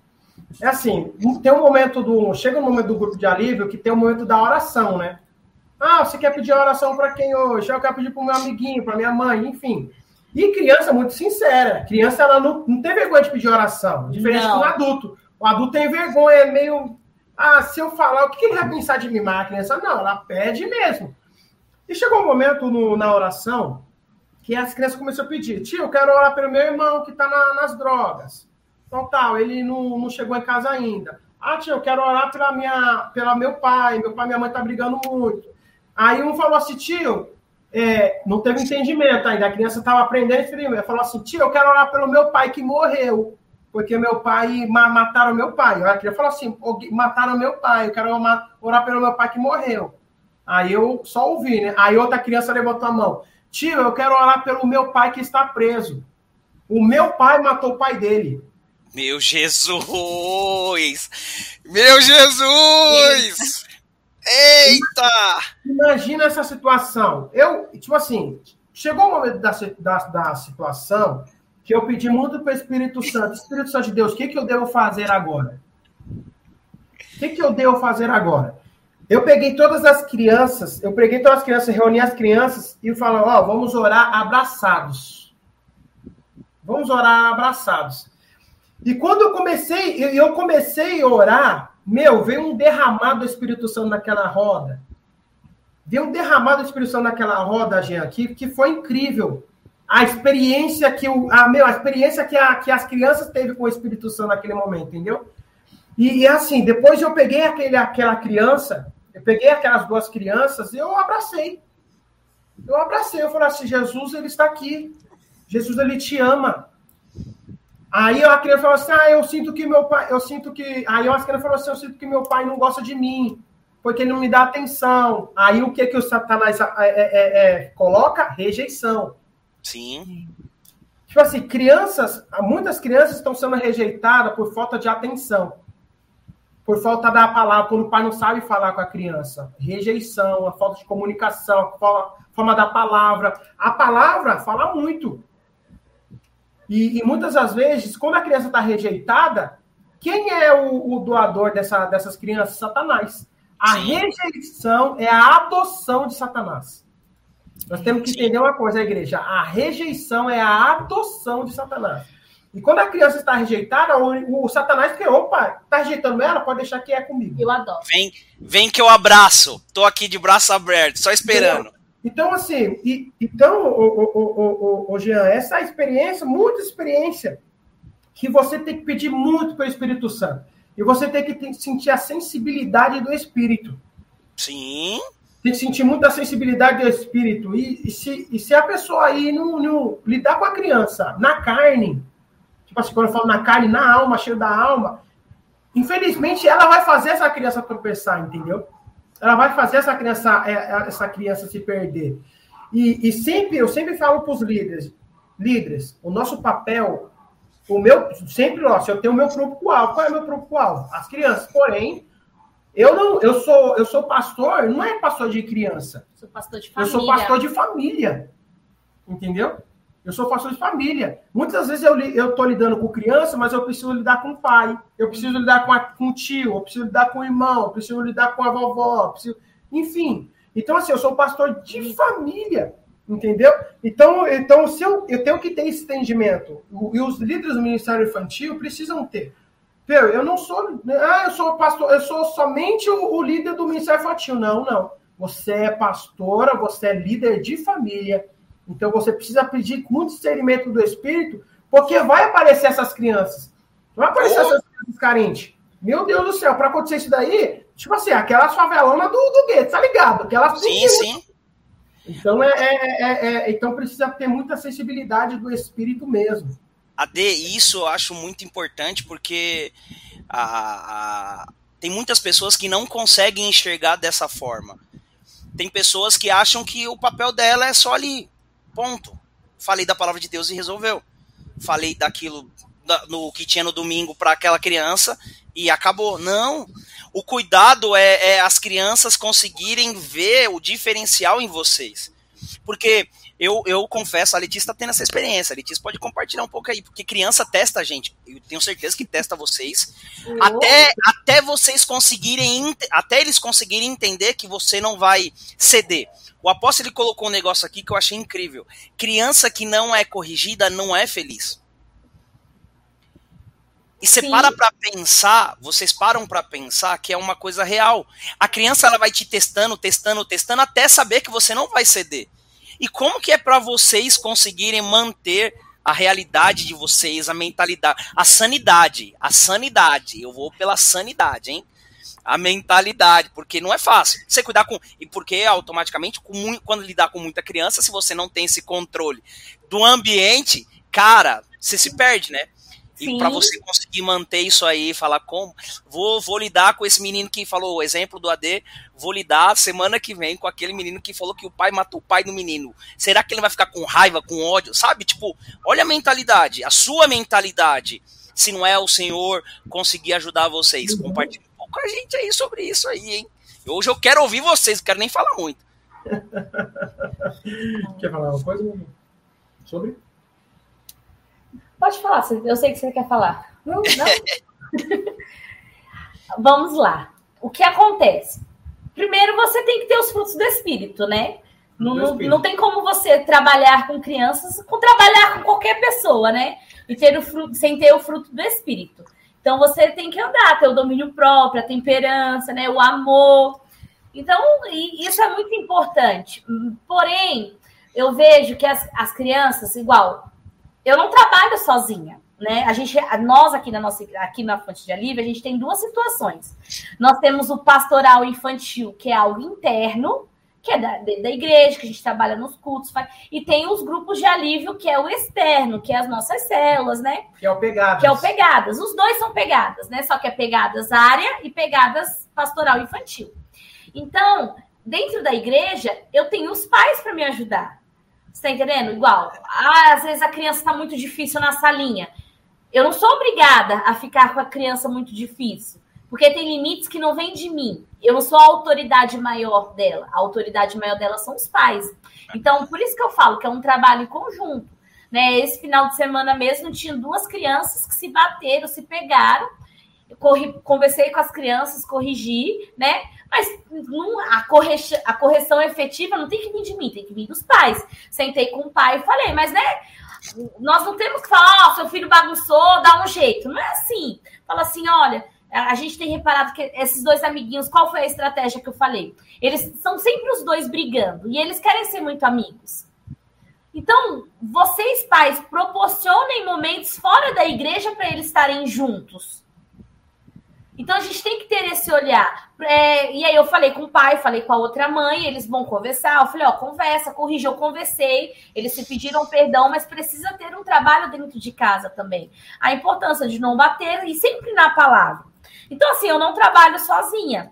é assim, tem um momento do. Chega um momento do grupo de alívio que tem um momento da oração, né? Ah, você quer pedir oração para quem hoje? Eu quero pedir para o meu amiguinho, para minha mãe, enfim. E criança, muito sincera. Criança, ela não, não tem vergonha de pedir oração. Diferente não. do adulto. O adulto tem vergonha, é meio. Ah, se eu falar, o que ele vai pensar de mimar a criança? Não, ela pede mesmo. E chegou um momento no, na oração que as crianças começaram a pedir: Tio, eu quero orar pelo meu irmão que está na, nas drogas. Então, tal, ele não, não chegou em casa ainda. Ah, tio, eu quero orar pela minha, pela meu pai, meu pai e minha mãe tá brigando muito. Aí um falou assim, tio, é, não teve entendimento ainda, a criança estava aprendendo ele falou assim, tio, eu quero orar pelo meu pai que morreu, porque meu pai, mataram meu pai. A criança falou assim, mataram meu pai, eu quero orar pelo meu pai que morreu. Aí eu só ouvi, né? Aí outra criança levantou a mão, tio, eu quero orar pelo meu pai que está preso. O meu pai matou o pai dele. Meu Jesus! Meu Jesus! Eita! Imagina essa situação. Eu, tipo assim, chegou o momento da, da, da situação que eu pedi muito para o Espírito Santo. Espírito Santo de Deus, o que, que eu devo fazer agora? O que, que eu devo fazer agora? Eu peguei todas as crianças, eu peguei todas as crianças, reuni as crianças e falei, ó, oh, vamos orar abraçados. Vamos orar abraçados. E quando eu comecei, eu comecei a orar, meu, veio um derramado do Espírito Santo naquela roda. Veio um derramado do Espírito Santo naquela roda, Jean, que, que foi incrível. A experiência que o, a, meu, a experiência que, a, que as crianças teve com o Espírito Santo naquele momento, entendeu? E, e assim, depois eu peguei aquele, aquela criança, eu peguei aquelas duas crianças e eu abracei. Eu abracei, eu falei assim, Jesus, ele está aqui. Jesus, ele te ama. Aí a criança falou assim, ah, eu sinto que meu pai, eu sinto que... Aí a criança falou assim, eu sinto que meu pai não gosta de mim, porque ele não me dá atenção. Aí o que que o Satanás é, é, é, é coloca? Rejeição. Sim. Tipo assim, crianças, muitas crianças estão sendo rejeitadas por falta de atenção. Por falta da palavra, quando o pai não sabe falar com a criança. Rejeição, a falta de comunicação, a forma da palavra. A palavra fala muito. E, e muitas das vezes, quando a criança está rejeitada, quem é o, o, doador dessa, dessas crianças? Satanás. A rejeição é a adoção de Satanás. Nós temos que entender uma coisa, igreja. A rejeição é a adoção de Satanás. E quando a criança está rejeitada, o, o Satanás que, opa, está rejeitando ela, pode deixar que é comigo. Eu adoro. Vem, vem que eu abraço. Tô aqui de braço aberto, só esperando. Então, assim, e, então, o, o, o, o, Jean, essa experiência, muita experiência, que você tem que pedir muito para o Espírito Santo. E você tem que sentir a sensibilidade do Espírito. Sim tem que sentir muita sensibilidade do espírito. E, e, se, e se a pessoa aí não, não, lidar com a criança na carne, tipo assim, quando eu falo na carne, na alma, cheio da alma, infelizmente ela vai fazer essa criança tropeçar, entendeu? Ela vai fazer essa criança, é, é, essa criança se perder. E, e sempre, eu sempre falo para os líderes, líderes, o nosso papel, o meu, sempre, ó, se eu tenho o meu público-alvo, qual é o meu público-alvo? As crianças. Porém, eu não, eu sou, eu sou pastor, não é pastor de criança. Sou pastor de família. Eu sou pastor de família. Entendeu? Eu sou pastor de família. Muitas vezes eu tô lidando com criança, mas eu preciso lidar com o pai, eu preciso lidar com, a, com o tio, eu preciso lidar com o irmão, eu preciso lidar com a vovó, preciso, enfim. Então assim, eu sou pastor de família, entendeu? Então, então se eu, eu tenho que ter esse entendimento. E os líderes do Ministério Infantil precisam ter. Meu, eu não sou. Ah, eu sou pastor, eu sou somente o, o líder do Ministério Infantil. Não, não. Você é pastora, você é líder de família. Então você precisa pedir muito discernimento do Espírito, porque vai aparecer essas crianças. Vai aparecer oh. essas crianças carentes. Meu Deus do céu, para acontecer isso daí, tipo assim, aquelas favelonas do, do gueto, tá ligado? Aquelas sim, sim. Então, é, é, é, então precisa ter muita sensibilidade do Espírito mesmo. AD, isso eu acho muito importante porque a, a, tem muitas pessoas que não conseguem enxergar dessa forma. Tem pessoas que acham que o papel dela é só ali, ponto. Falei da palavra de Deus e resolveu. Falei daquilo da, no que tinha no domingo para aquela criança e acabou. Não. O cuidado é, é as crianças conseguirem ver o diferencial em vocês. Porque eu, eu confesso, a Letícia está tendo essa experiência. A Letícia pode compartilhar um pouco aí, porque criança testa a gente. Eu tenho certeza que testa vocês. Até, até vocês conseguirem, até eles conseguirem entender que você não vai ceder. O apóstolo ele colocou um negócio aqui que eu achei incrível. Criança que não é corrigida não é feliz. E você Sim. para para pensar, vocês param para pensar que é uma coisa real. A criança ela vai te testando, testando, testando até saber que você não vai ceder. E como que é para vocês conseguirem manter a realidade de vocês, a mentalidade, a sanidade, a sanidade. Eu vou pela sanidade, hein? A mentalidade, porque não é fácil. Você cuidar com. E porque automaticamente, com, quando lidar com muita criança, se você não tem esse controle do ambiente, cara, você se perde, né? E para você conseguir manter isso aí, falar como, vou, vou lidar com esse menino que falou, o exemplo do AD, vou lidar semana que vem com aquele menino que falou que o pai matou o pai do menino. Será que ele vai ficar com raiva, com ódio? Sabe? Tipo, olha a mentalidade, a sua mentalidade. Se não é o Senhor conseguir ajudar vocês, compartilhe com a gente aí sobre isso aí, hein? Hoje eu quero ouvir vocês, não quero nem falar muito. Quer falar uma coisa sobre? Pode falar, eu sei que você quer falar. Não, não. Vamos lá. O que acontece? Primeiro, você tem que ter os frutos do espírito, né? Não, não, não, tem como você trabalhar com crianças, com trabalhar com qualquer pessoa, né? E ter o fruto, sem ter o fruto do espírito. Então você tem que andar, ter o domínio próprio, a temperança, né? O amor. Então, isso é muito importante. Porém, eu vejo que as, as crianças, igual, eu não trabalho sozinha. Né? A gente, nós aqui na nossa, aqui na Fonte de Alívio, a gente tem duas situações. Nós temos o pastoral infantil, que é algo interno, que é da, da igreja, que a gente trabalha nos cultos, faz, e tem os grupos de alívio, que é o externo, que é as nossas células, né? Que é o Pegadas. Que é o Pegadas. Os dois são pegadas, né? Só que é pegadas área e pegadas pastoral infantil. Então, dentro da igreja, eu tenho os pais para me ajudar. Você tá entendendo? Igual, ah, às vezes a criança está muito difícil na salinha. Eu não sou obrigada a ficar com a criança muito difícil, porque tem limites que não vêm de mim. Eu não sou a autoridade maior dela. A autoridade maior dela são os pais. Então, por isso que eu falo que é um trabalho em conjunto. Né? Esse final de semana mesmo tinha duas crianças que se bateram, se pegaram. Corri, conversei com as crianças, corrigi, né? Mas não, a, correção, a correção efetiva não tem que vir de mim, tem que vir dos pais. Sentei com o pai e falei, mas né, nós não temos que falar, ó, oh, seu filho bagunçou, dá um jeito. Não é assim. Fala assim, olha, a gente tem reparado que esses dois amiguinhos, qual foi a estratégia que eu falei? Eles são sempre os dois brigando e eles querem ser muito amigos. Então, vocês pais proporcionem momentos fora da igreja para eles estarem juntos. Então a gente tem que ter esse olhar. É, e aí eu falei com o pai, falei com a outra mãe, eles vão conversar. Eu falei, ó, conversa, corrija, eu conversei, eles se pediram perdão, mas precisa ter um trabalho dentro de casa também. A importância de não bater e sempre na palavra. Então, assim, eu não trabalho sozinha.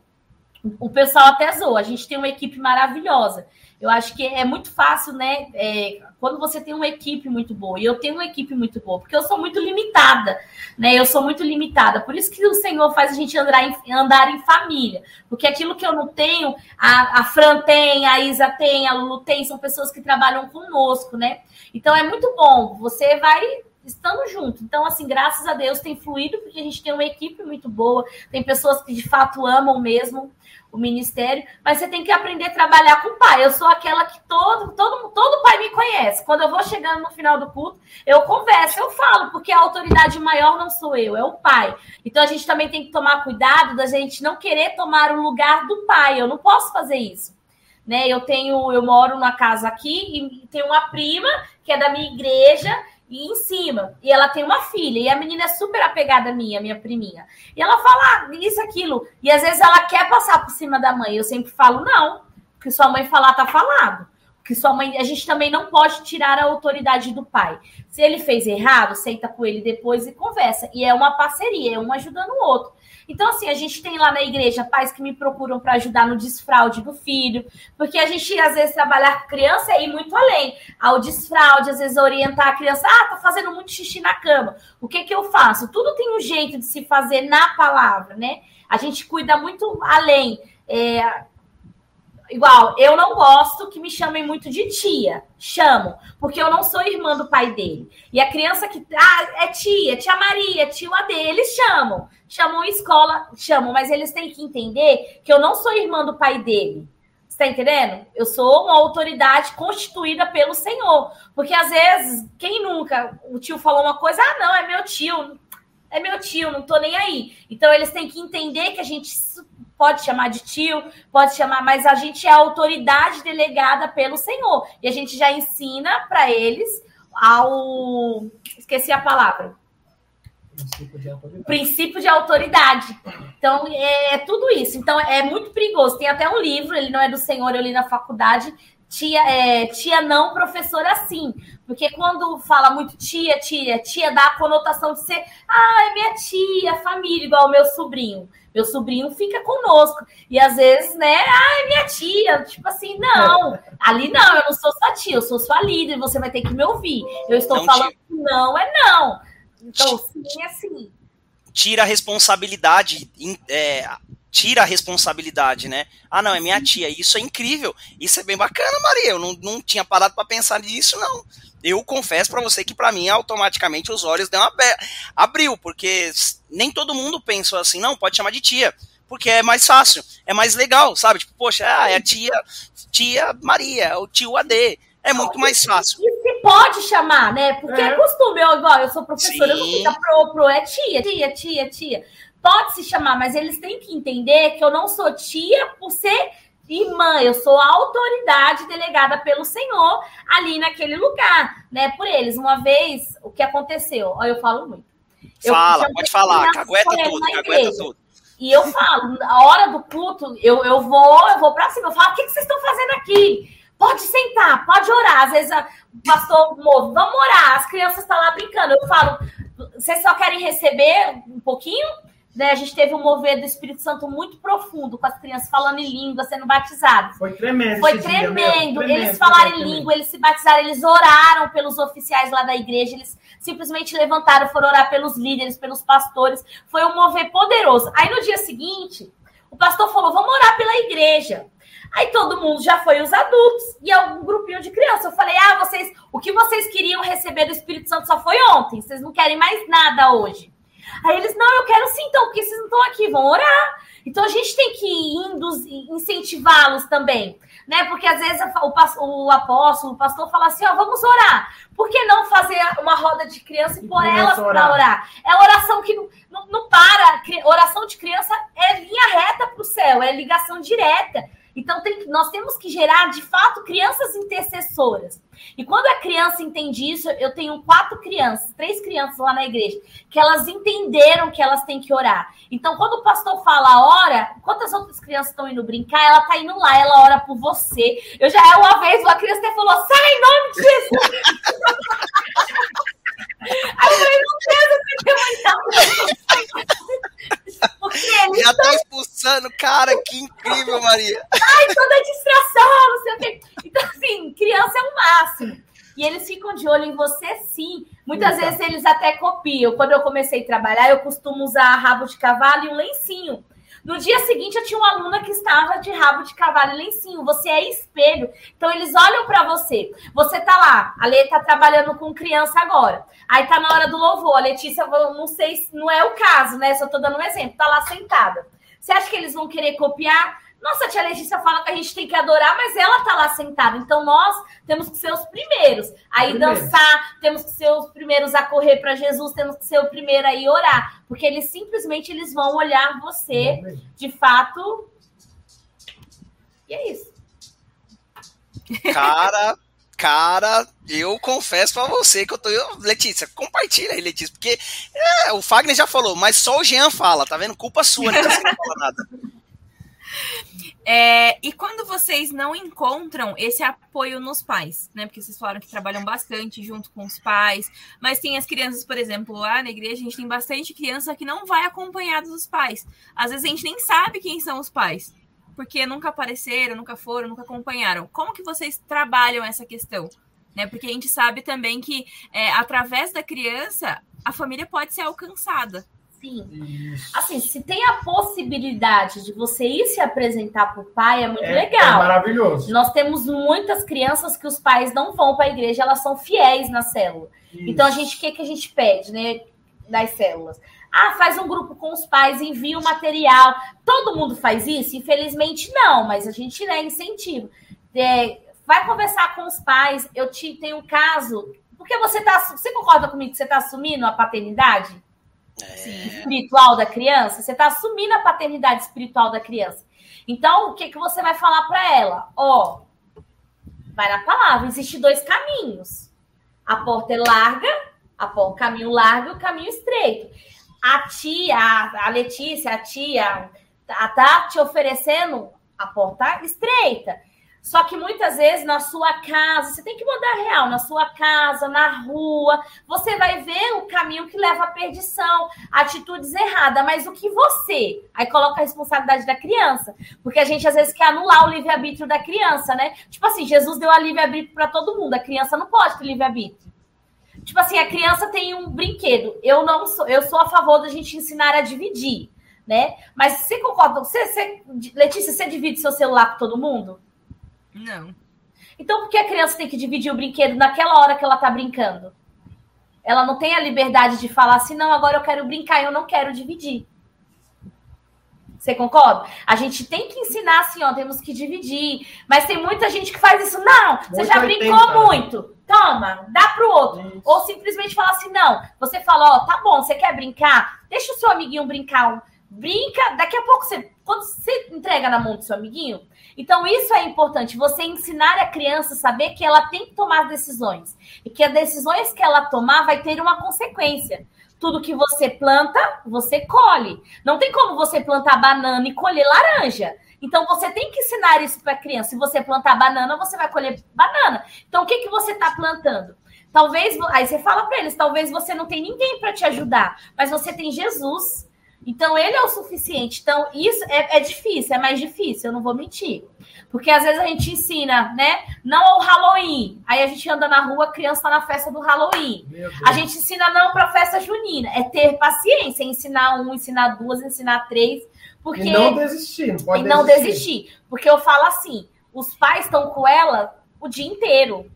O pessoal até zoa, a gente tem uma equipe maravilhosa. Eu acho que é muito fácil, né? É, quando você tem uma equipe muito boa, e eu tenho uma equipe muito boa, porque eu sou muito limitada, né? Eu sou muito limitada. Por isso que o Senhor faz a gente andar em, andar em família. Porque aquilo que eu não tenho, a, a Fran tem, a Isa tem, a Lulu tem, são pessoas que trabalham conosco, né? Então é muito bom. Você vai estando junto. Então, assim, graças a Deus tem fluído, porque a gente tem uma equipe muito boa, tem pessoas que de fato amam mesmo o ministério, mas você tem que aprender a trabalhar com o pai. Eu sou aquela que todo, todo, todo pai me conhece. Quando eu vou chegando no final do culto, eu converso, eu falo, porque a autoridade maior não sou eu, é o pai. Então a gente também tem que tomar cuidado da gente não querer tomar o lugar do pai. Eu não posso fazer isso. Né? Eu tenho, eu moro na casa aqui e tenho uma prima que é da minha igreja e em cima. E ela tem uma filha, e a menina é super apegada minha, minha priminha. E ela fala ah, isso, aquilo. E às vezes ela quer passar por cima da mãe. Eu sempre falo, não. Que sua mãe falar, tá falado. Que sua mãe, a gente também não pode tirar a autoridade do pai. Se ele fez errado, senta com ele depois e conversa. E é uma parceria, é um ajudando o outro. Então, assim, a gente tem lá na igreja pais que me procuram para ajudar no desfraude do filho, porque a gente, às vezes, trabalhar com criança é ir muito além. Ao desfraude, às vezes, orientar a criança, ah, tá fazendo muito xixi na cama. O que que eu faço? Tudo tem um jeito de se fazer na palavra, né? A gente cuida muito além. É, igual, eu não gosto que me chamem muito de tia. Chamo, porque eu não sou irmã do pai dele. E a criança que. Ah, é tia, tia Maria, tio AD, eles chamam. Chamam escola, chamam, mas eles têm que entender que eu não sou irmã do pai dele. Você tá entendendo? Eu sou uma autoridade constituída pelo Senhor. Porque às vezes, quem nunca. O tio falou uma coisa, ah, não, é meu tio. É meu tio, não tô nem aí. Então eles têm que entender que a gente pode chamar de tio, pode chamar, mas a gente é a autoridade delegada pelo Senhor. E a gente já ensina para eles ao. Esqueci a palavra. Princípio de autoridade. Princípio de autoridade. Então, é, é tudo isso. Então, é muito perigoso. Tem até um livro, ele não é do Senhor, eu li na faculdade, tia, é, tia não, professora sim. Porque quando fala muito tia, tia, tia dá a conotação de ser, ah, é minha tia, família, igual o meu sobrinho. Meu sobrinho fica conosco. E às vezes, né, ah, é minha tia. Tipo assim, não, ali não, eu não sou sua tia, eu sou sua líder, você vai ter que me ouvir. Eu estou não, falando que não é não. Então, sim, é sim. Tira a responsabilidade, é, tira a responsabilidade, né? Ah, não, é minha tia. Isso é incrível. Isso é bem bacana, Maria. Eu não, não tinha parado para pensar nisso, não. Eu confesso para você que para mim automaticamente os olhos deu uma abriu, porque nem todo mundo pensa assim, não, pode chamar de tia, porque é mais fácil, é mais legal, sabe? Tipo, poxa, ah, é a tia, tia Maria, o tio AD. É muito mais fácil. E se pode chamar, né? Porque é, é costume, eu, igual, eu sou professora, Sim. eu não fico pro, pro, é tia, tia, tia, tia. Pode se chamar, mas eles têm que entender que eu não sou tia por ser irmã, eu sou a autoridade delegada pelo Senhor ali naquele lugar, né? Por eles. Uma vez, o que aconteceu? Eu falo muito. Fala, pode falar, cagueta tudo, cagueta tudo. E eu falo, na hora do culto, eu, eu vou, eu vou para cima, eu falo, o que, que vocês estão fazendo aqui? Pode sentar, pode orar. Às vezes o pastor vamos orar, as crianças estão lá brincando. Eu falo, vocês só querem receber um pouquinho? Né, a gente teve um mover do Espírito Santo muito profundo, com as crianças falando em língua, sendo batizadas. Foi tremendo. Foi tremendo. Dia, tremendo. Eles falaram em língua, eles se batizaram, eles oraram pelos oficiais lá da igreja, eles simplesmente levantaram, foram orar pelos líderes, pelos pastores. Foi um mover poderoso. Aí no dia seguinte, o pastor falou: vamos orar pela igreja. Aí todo mundo já foi os adultos e algum grupinho de criança. Eu falei: ah, vocês, o que vocês queriam receber do Espírito Santo só foi ontem, vocês não querem mais nada hoje. Aí eles, não, eu quero sim, então, porque vocês não estão aqui, vão orar. Então a gente tem que incentivá-los também, né? Porque às vezes o, o apóstolo, o pastor fala assim: ó, vamos orar. Por que não fazer uma roda de criança e, pôr elas para orar? É oração que não, não, não para. Oração de criança é linha reta para o céu, é ligação direta. Então, tem, nós temos que gerar, de fato, crianças intercessoras. E quando a criança entende isso, eu tenho quatro crianças, três crianças lá na igreja, que elas entenderam que elas têm que orar. Então, quando o pastor fala ora, quantas outras crianças estão indo brincar, ela tá indo lá, ela ora por você. Eu já, uma vez, uma criança até falou, sai em nome de Jesus! Aí eu falei, não Deus, eu tenho porque Já tá expulsando, cara, que incrível, Maria. Ai, toda distração, não sei o quê. Então, assim, criança é o máximo. E eles ficam de olho em você, sim. Muitas Eita. vezes eles até copiam. Quando eu comecei a trabalhar, eu costumo usar rabo de cavalo e um lencinho. No dia seguinte, eu tinha uma aluna que estava de rabo de cavalo e lencinho. Você é espelho. Então, eles olham para você. Você tá lá. A Lê tá trabalhando com criança agora. Aí tá na hora do louvor. A Letícia, não sei, não é o caso, né? Só tô dando um exemplo. Tá lá sentada. Você acha que eles vão querer copiar? Nossa, a tia Letícia fala que a gente tem que adorar, mas ela tá lá sentada. Então nós temos que ser os primeiros a ir dançar, temos que ser os primeiros a correr para Jesus, temos que ser o primeiro a ir orar, porque eles simplesmente eles vão olhar você de fato. E é isso. Cara, cara, eu confesso para você que eu tô. Letícia, compartilha aí, Letícia, porque é, o Fagner já falou, mas só o Jean fala, tá vendo? Culpa sua, né? Você não fala nada. É, e quando vocês não encontram esse apoio nos pais, né? Porque vocês falaram que trabalham bastante junto com os pais, mas tem as crianças, por exemplo, lá na igreja a gente tem bastante criança que não vai acompanhada dos pais. Às vezes a gente nem sabe quem são os pais, porque nunca apareceram, nunca foram, nunca acompanharam. Como que vocês trabalham essa questão? Né? Porque a gente sabe também que é, através da criança a família pode ser alcançada. Sim. Isso. Assim, se tem a possibilidade de você ir se apresentar para o pai, é muito é, legal. É maravilhoso. Nós temos muitas crianças que os pais não vão para a igreja, elas são fiéis na célula. Isso. Então, a gente, o que, que a gente pede, né, das células? Ah, faz um grupo com os pais, envia o material. Todo mundo faz isso? Infelizmente, não, mas a gente né, incentiva. É, vai conversar com os pais. Eu te tenho um caso. Porque você tá. Você concorda comigo que você está assumindo a paternidade? É. espiritual da criança, você está assumindo a paternidade espiritual da criança. Então, o que, que você vai falar para ela? Ó, vai na palavra, existe dois caminhos. A porta é larga, a porta, o caminho largo e o caminho estreito. A tia, a Letícia, a tia, tá te oferecendo a porta estreita. Só que muitas vezes na sua casa, você tem que mudar real, na sua casa, na rua, você vai ver o caminho que leva à perdição, atitudes erradas, mas o que você? Aí coloca a responsabilidade da criança, porque a gente às vezes quer anular o livre-arbítrio da criança, né? Tipo assim, Jesus deu a livre-arbítrio para todo mundo, a criança não pode ter livre-arbítrio. Tipo assim, a criança tem um brinquedo. Eu não sou, eu sou a favor da gente ensinar a dividir, né? Mas você concorda? Você, você, Letícia, você divide seu celular com todo mundo? Não. Então, por que a criança tem que dividir o brinquedo naquela hora que ela tá brincando? Ela não tem a liberdade de falar assim, não, agora eu quero brincar e eu não quero dividir. Você concorda? A gente tem que ensinar assim, ó, temos que dividir. Mas tem muita gente que faz isso. Não, você já brincou muito. Toma, dá pro outro. Isso. Ou simplesmente fala assim, não. Você fala, ó, tá bom, você quer brincar? Deixa o seu amiguinho brincar. Brinca, daqui a pouco você. Quando você entrega na mão do seu amiguinho, então, isso é importante, você ensinar a criança a saber que ela tem que tomar decisões. E que as decisões que ela tomar vai ter uma consequência. tudo que você planta, você colhe. Não tem como você plantar banana e colher laranja. Então você tem que ensinar isso para a criança. Se você plantar banana, você vai colher banana. Então o que, que você está plantando? Talvez, aí você fala para eles, talvez você não tem ninguém para te ajudar, mas você tem Jesus. Então ele é o suficiente. Então isso é, é, difícil, é mais difícil, eu não vou mentir. Porque às vezes a gente ensina, né? Não ao Halloween. Aí a gente anda na rua, a criança está na festa do Halloween. A gente ensina não para festa junina. É ter paciência, ensinar um, ensinar duas, ensinar três. Porque... E não desistir, não pode E não desistir. desistir. Porque eu falo assim: os pais estão com ela o dia inteiro.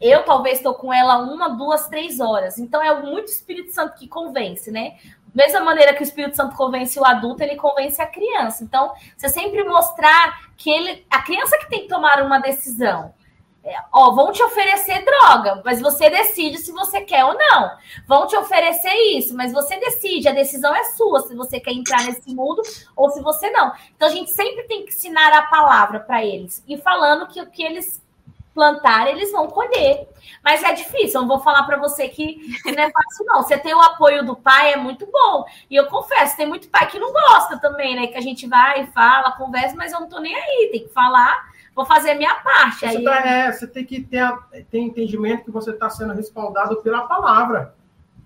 Eu talvez estou com ela uma, duas, três horas. Então é muito Espírito Santo que convence, né? Mesma maneira que o Espírito Santo convence o adulto, ele convence a criança. Então, você sempre mostrar que ele, a criança que tem que tomar uma decisão. É, ó, vão te oferecer droga, mas você decide se você quer ou não. Vão te oferecer isso, mas você decide, a decisão é sua, se você quer entrar nesse mundo ou se você não. Então a gente sempre tem que ensinar a palavra para eles e falando que o que eles plantar, eles vão colher. Mas é difícil, eu não vou falar para você que não é fácil, não. Você ter o apoio do pai é muito bom. E eu confesso, tem muito pai que não gosta também, né? Que a gente vai, fala, conversa, mas eu não tô nem aí, tem que falar vou fazer a minha parte. Você, aí... tá, é, você tem que ter, ter entendimento que você está sendo respaldado pela palavra.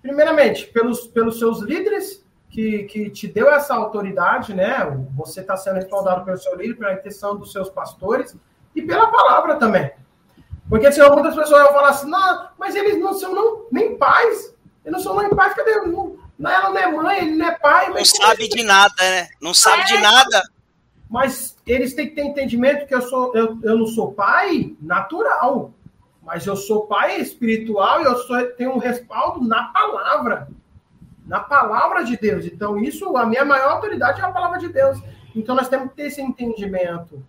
Primeiramente, pelos, pelos seus líderes que, que te deu essa autoridade, né? Você está sendo respaldado pelo seu líder, pela intenção dos seus pastores e pela palavra também. Porque assim, muitas pessoas vão falar assim, não, mas eles não são não, nem pais. Eles não são nem pais, cadê? Não, ela não é mãe, ele não é pai. Não sabe de nada, né? Não sabe é, de nada. Mas eles têm que ter entendimento que eu, sou, eu, eu não sou pai natural, mas eu sou pai espiritual e eu sou, tenho um respaldo na palavra. Na palavra de Deus. Então, isso, a minha maior autoridade é a palavra de Deus. Então, nós temos que ter esse entendimento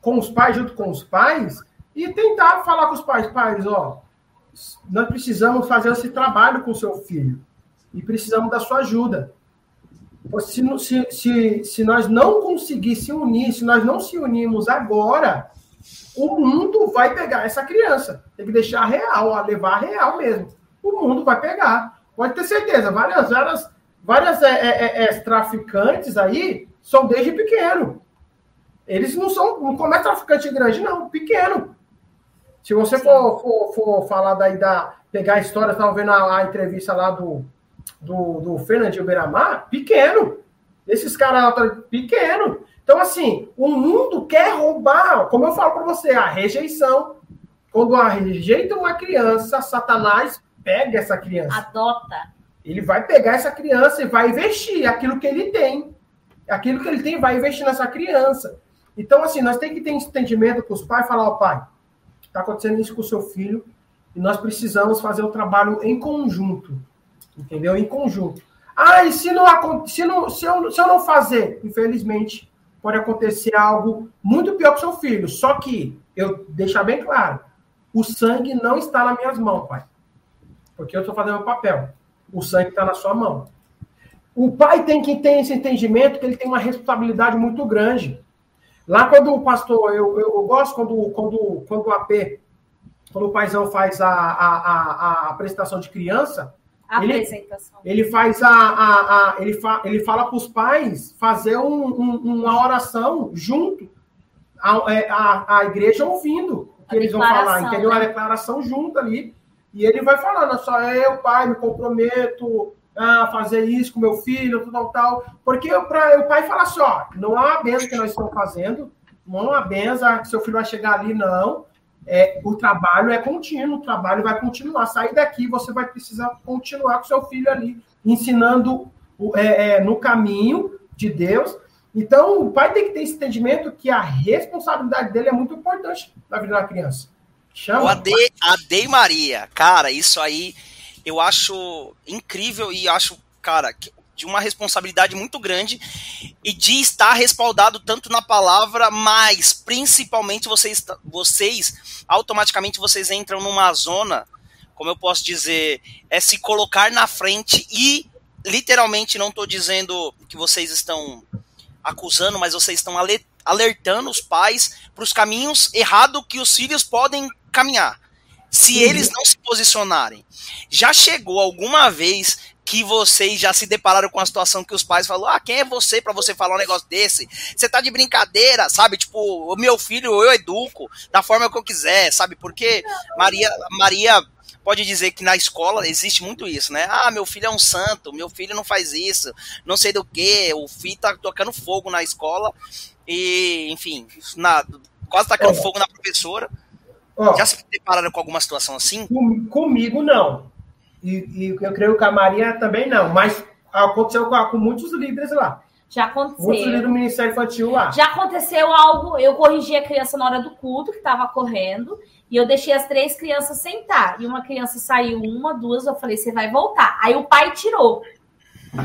com os pais, junto com os pais, e tentar falar com os pais, pais, ó, nós precisamos fazer esse trabalho com seu filho. E precisamos da sua ajuda. Se, se, se, se nós não conseguir se unir, se nós não se unirmos agora, o mundo vai pegar essa criança. Tem que deixar real, a levar real mesmo. O mundo vai pegar. Pode ter certeza. Várias, várias, várias é, é, é, é, traficantes aí são desde pequeno. Eles não são, não começa traficante grande, não, pequeno. Se você for, for, for, falar daí da. pegar a história, estava vendo a, a entrevista lá do, do, do Fernandinho Beiramar, pequeno. Esses caras pequeno. Então, assim, o mundo quer roubar, como eu falo para você, a rejeição. Quando a rejeita uma criança, Satanás pega essa criança. Adota. Ele vai pegar essa criança e vai investir aquilo que ele tem. Aquilo que ele tem, vai investir nessa criança. Então, assim, nós temos que ter entendimento com os pais, falar, ó, pai, está acontecendo isso com o seu filho, e nós precisamos fazer o trabalho em conjunto entendeu? Em conjunto. Ah, e se, não, se, não, se, eu, se eu não fazer, infelizmente, pode acontecer algo muito pior com seu filho. Só que, eu deixar bem claro, o sangue não está nas minhas mãos, pai. Porque eu estou fazendo o papel. O sangue está na sua mão. O pai tem que ter esse entendimento que ele tem uma responsabilidade muito grande. Lá quando o pastor, eu, eu, gosto quando, quando, quando o AP, quando o paizão faz a, a, a, a apresentação de criança. Ele, ele faz a, a, a, ele, fa, ele fala para os pais fazer um, um, uma oração junto a, é, a, a igreja ouvindo o que eles vão falar, entendeu? Né? A declaração junto ali. E ele vai falando, só eu, pai, me comprometo a fazer isso com meu filho, tal, tal. Porque o pai fala só, assim, não há uma benção que nós estamos fazendo, não há uma benção que seu filho vai chegar ali, não é, o trabalho é contínuo, o trabalho vai continuar. Sair daqui, você vai precisar continuar com seu filho ali, ensinando é, é, no caminho de Deus. Então, o pai tem que ter esse entendimento que a responsabilidade dele é muito importante na vida da criança. Chama. O Ade, Ade Maria, cara, isso aí eu acho incrível e acho, cara, de uma responsabilidade muito grande e de estar respaldado tanto na palavra, mas principalmente vocês, vocês automaticamente vocês entram numa zona, como eu posso dizer, é se colocar na frente e literalmente não estou dizendo que vocês estão acusando, mas vocês estão alertando os pais para os caminhos errados que os filhos podem caminhar. Se uhum. eles não se posicionarem. Já chegou alguma vez que vocês já se depararam com a situação que os pais falam: ah, quem é você para você falar um negócio desse? Você tá de brincadeira, sabe? Tipo, o meu filho eu educo da forma que eu quiser, sabe? Porque Maria, Maria pode dizer que na escola existe muito isso, né? Ah, meu filho é um santo, meu filho não faz isso, não sei do que, o filho tá tocando fogo na escola e, enfim, na, quase tacando fogo na professora. Já se depararam com alguma situação assim? Com, comigo não. E, e, eu creio que a Maria também não, mas aconteceu com, com muitos líderes lá. Já aconteceu. Muitos líderes do Ministério Infantil lá. Já aconteceu algo, eu corrigi a criança na hora do culto, que estava correndo, e eu deixei as três crianças sentar. E uma criança saiu, uma, duas, eu falei, você vai voltar. Aí o pai tirou.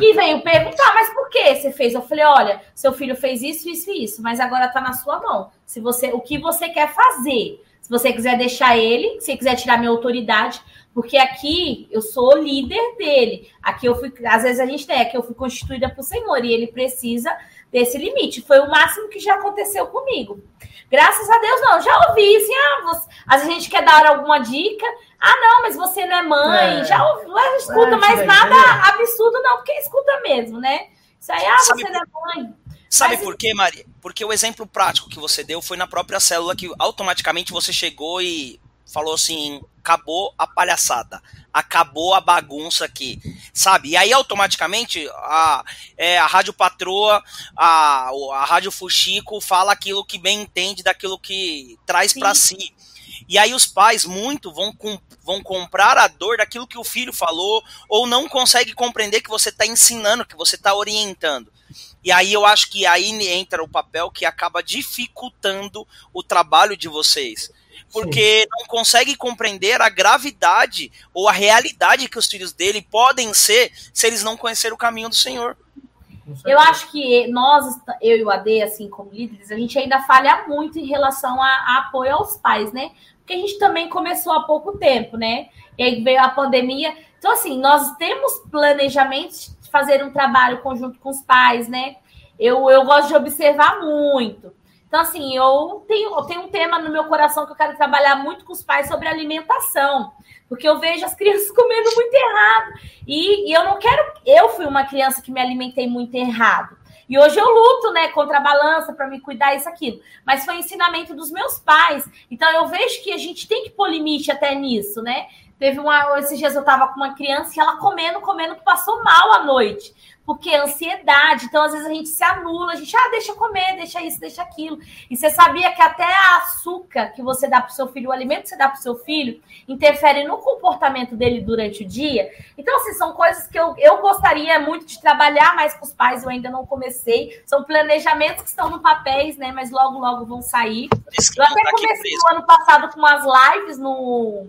E veio perguntar, mas por que você fez? Eu falei, olha, seu filho fez isso, isso e isso, mas agora tá na sua mão. Se você, o que você quer fazer? Se você quiser deixar ele, se quiser tirar minha autoridade, porque aqui eu sou líder dele. Aqui eu fui, às vezes a gente tem, aqui eu fui constituída por Senhor e ele precisa desse limite. Foi o máximo que já aconteceu comigo. Graças a Deus, não. Já ouvi assim, ah, você... às vezes a gente quer dar alguma dica. Ah, não, mas você não é mãe. É. Já ouvi, escuta, é, mas nada absurdo, não, porque escuta mesmo, né? Isso aí, ah, Sabe você não é mãe. Sabe mas... por quê, Maria? Porque o exemplo prático que você deu foi na própria célula que automaticamente você chegou e falou assim: acabou a palhaçada, acabou a bagunça aqui, sabe? E aí automaticamente a, é, a Rádio Patroa, a, a Rádio Fuxico fala aquilo que bem entende daquilo que traz para si. E aí os pais muito vão, com, vão comprar a dor daquilo que o filho falou ou não consegue compreender que você está ensinando, que você está orientando. E aí eu acho que aí entra o papel que acaba dificultando o trabalho de vocês porque Sim. não consegue compreender a gravidade ou a realidade que os filhos dele podem ser se eles não conhecerem o caminho do Senhor. Eu acho que nós, eu e o AD, assim, como líderes, a gente ainda falha muito em relação a, a, apoio aos pais, né? Porque a gente também começou há pouco tempo, né? E aí veio a pandemia. Então, assim, nós temos planejamentos fazer um trabalho conjunto com os pais, né? Eu, eu gosto de observar muito. Então, assim, eu tenho, eu tenho um tema no meu coração que eu quero trabalhar muito com os pais sobre alimentação. Porque eu vejo as crianças comendo muito errado. E, e eu não quero. Eu fui uma criança que me alimentei muito errado. E hoje eu luto, né, contra a balança para me cuidar isso aquilo. Mas foi ensinamento dos meus pais. Então eu vejo que a gente tem que pôr limite até nisso, né? Teve uma. Esses dias eu tava com uma criança e ela comendo, comendo, passou mal à noite porque é ansiedade. Então, às vezes, a gente se anula, a gente, ah, deixa comer, deixa isso, deixa aquilo. E você sabia que até a açúcar que você dá para o seu filho, o alimento que você dá para o seu filho, interfere no comportamento dele durante o dia? Então, assim, são coisas que eu, eu gostaria muito de trabalhar mais com os pais, eu ainda não comecei. São planejamentos que estão no papéis, né? Mas logo, logo vão sair. Eu até comecei no ano passado com umas lives no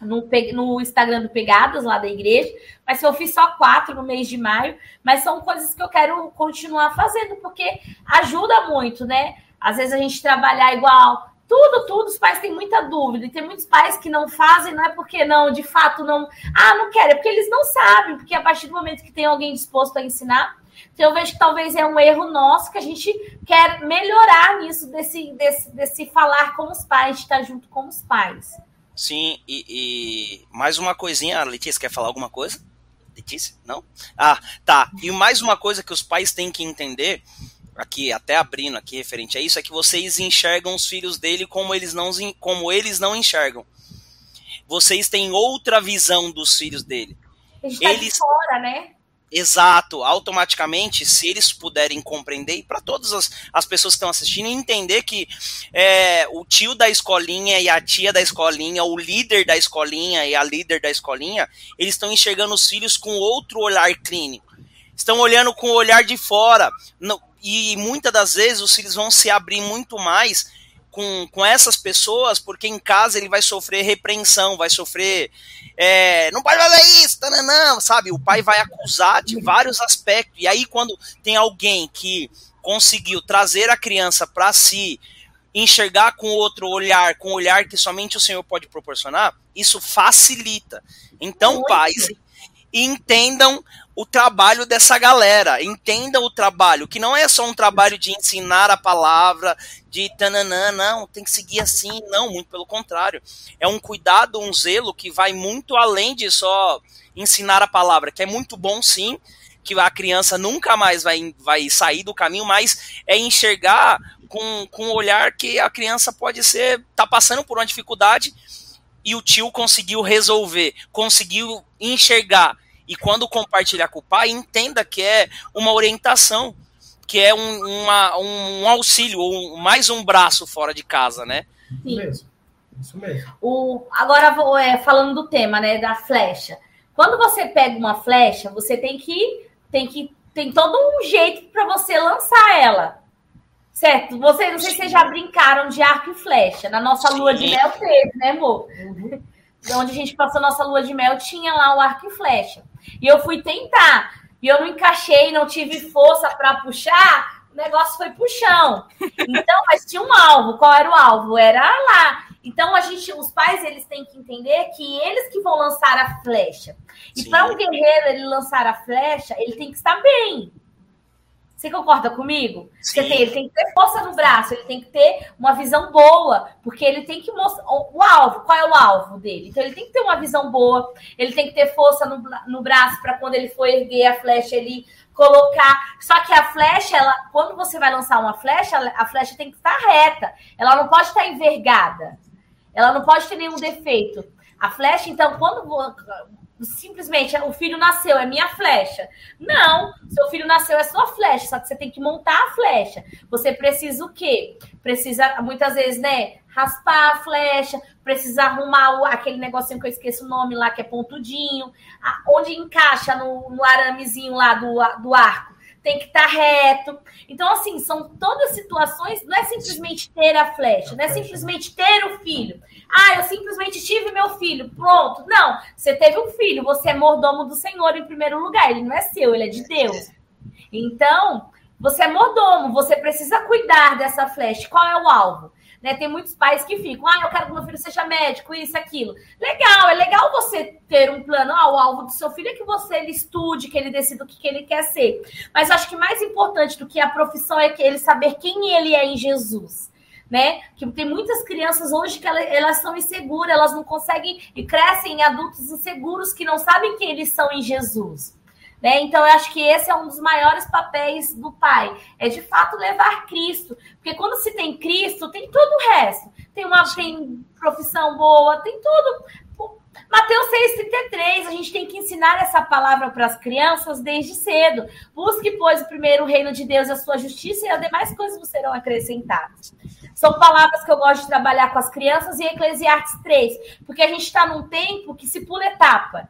no, no Instagram do Pegadas, lá da igreja, mas eu fiz só quatro no mês de maio, mas são coisas que eu quero continuar fazendo, porque ajuda muito, né? Às vezes a gente trabalhar igual, tudo, tudo, os pais têm muita dúvida, e tem muitos pais que não fazem, não é porque não, de fato, não, ah, não querem, é porque eles não sabem, porque a partir do momento que tem alguém disposto a ensinar, então eu vejo que talvez é um erro nosso que a gente quer melhorar nisso, desse, desse, desse falar com os pais, de estar junto com os pais. Sim, e, e, mais uma coisinha, Letícia quer falar alguma coisa? Letícia? Não? Ah, tá. E mais uma coisa que os pais têm que entender, aqui, até abrindo aqui referente a isso, é que vocês enxergam os filhos dele como eles não, como eles não enxergam. Vocês têm outra visão dos filhos dele. Tá eles, de fora, né? Exato, automaticamente, se eles puderem compreender, e para todas as, as pessoas que estão assistindo, entender que é, o tio da escolinha e a tia da escolinha, o líder da escolinha e a líder da escolinha, eles estão enxergando os filhos com outro olhar clínico. Estão olhando com o olhar de fora. No, e muitas das vezes os filhos vão se abrir muito mais com, com essas pessoas, porque em casa ele vai sofrer repreensão, vai sofrer. É, não pode fazer isso, não, sabe? O pai vai acusar de vários aspectos. E aí, quando tem alguém que conseguiu trazer a criança para si, enxergar com outro olhar, com o olhar que somente o Senhor pode proporcionar, isso facilita. Então, pais, entendam o trabalho dessa galera. Entenda o trabalho, que não é só um trabalho de ensinar a palavra, de tananã, não, tem que seguir assim, não, muito pelo contrário. É um cuidado, um zelo que vai muito além de só ensinar a palavra, que é muito bom sim, que a criança nunca mais vai, vai sair do caminho, mas é enxergar com, com um olhar que a criança pode ser, tá passando por uma dificuldade e o tio conseguiu resolver, conseguiu enxergar e quando compartilhar com o pai, entenda que é uma orientação, que é um, uma, um auxílio, ou mais um braço fora de casa, né? Sim. Isso mesmo. Isso mesmo. O, agora, é, falando do tema, né, da flecha. Quando você pega uma flecha, você tem que tem que tem todo um jeito para você lançar ela. Certo? Vocês, não sei se vocês já brincaram de arco e flecha. Na nossa Sim. lua de mel teve, né, amor? Uhum. Onde a gente passou nossa lua de mel, tinha lá o arco e flecha. E eu fui tentar. E eu não encaixei, não tive força para puxar, o negócio foi chão. Então, mas tinha um alvo. Qual era o alvo? Era lá. Então, a gente, os pais, eles têm que entender que eles que vão lançar a flecha. E para um guerreiro ele lançar a flecha, ele tem que estar bem. Você concorda comigo? Tem, ele tem que ter força no braço, ele tem que ter uma visão boa, porque ele tem que mostrar o alvo. Qual é o alvo dele? Então ele tem que ter uma visão boa, ele tem que ter força no, no braço para quando ele for erguer a flecha, ele colocar. Só que a flecha, ela, quando você vai lançar uma flecha, a flecha tem que estar reta, ela não pode estar envergada, ela não pode ter nenhum defeito. A flecha, então, quando simplesmente o filho nasceu, é minha flecha. Não, seu filho nasceu, é sua flecha, só que você tem que montar a flecha. Você precisa o quê? Precisa, muitas vezes, né, raspar a flecha, precisa arrumar o, aquele negocinho que eu esqueço o nome lá, que é pontudinho, a, onde encaixa no, no aramezinho lá do, do arco tem que estar tá reto. Então, assim, são todas situações, não é simplesmente ter a flecha, não é simplesmente ter o filho. Ah, eu simplesmente tive meu filho, pronto. Não, você teve um filho, você é mordomo do Senhor em primeiro lugar, ele não é seu, ele é de Deus. Então, você é mordomo, você precisa cuidar dessa flecha. Qual é o alvo? Né? Tem muitos pais que ficam, ah, eu quero que meu filho seja médico, isso, aquilo. Legal, é legal você ter um plano. Ah, o alvo do seu filho é que você ele estude, que ele decida o que, que ele quer ser. Mas acho que mais importante do que a profissão é que ele saber quem ele é em Jesus. Né? Que tem muitas crianças hoje que elas, elas são inseguras, elas não conseguem e crescem em adultos inseguros que não sabem quem eles são em Jesus. Né? Então, eu acho que esse é um dos maiores papéis do pai, é de fato levar Cristo. Porque quando se tem Cristo, tem todo o resto. Tem uma tem profissão boa, tem tudo. Mateus 6,33, a gente tem que ensinar essa palavra para as crianças desde cedo. Busque, pois, o primeiro reino de Deus, a sua justiça, e as demais coisas serão acrescentadas. São palavras que eu gosto de trabalhar com as crianças e Eclesiastes 3, porque a gente está num tempo que se pula etapa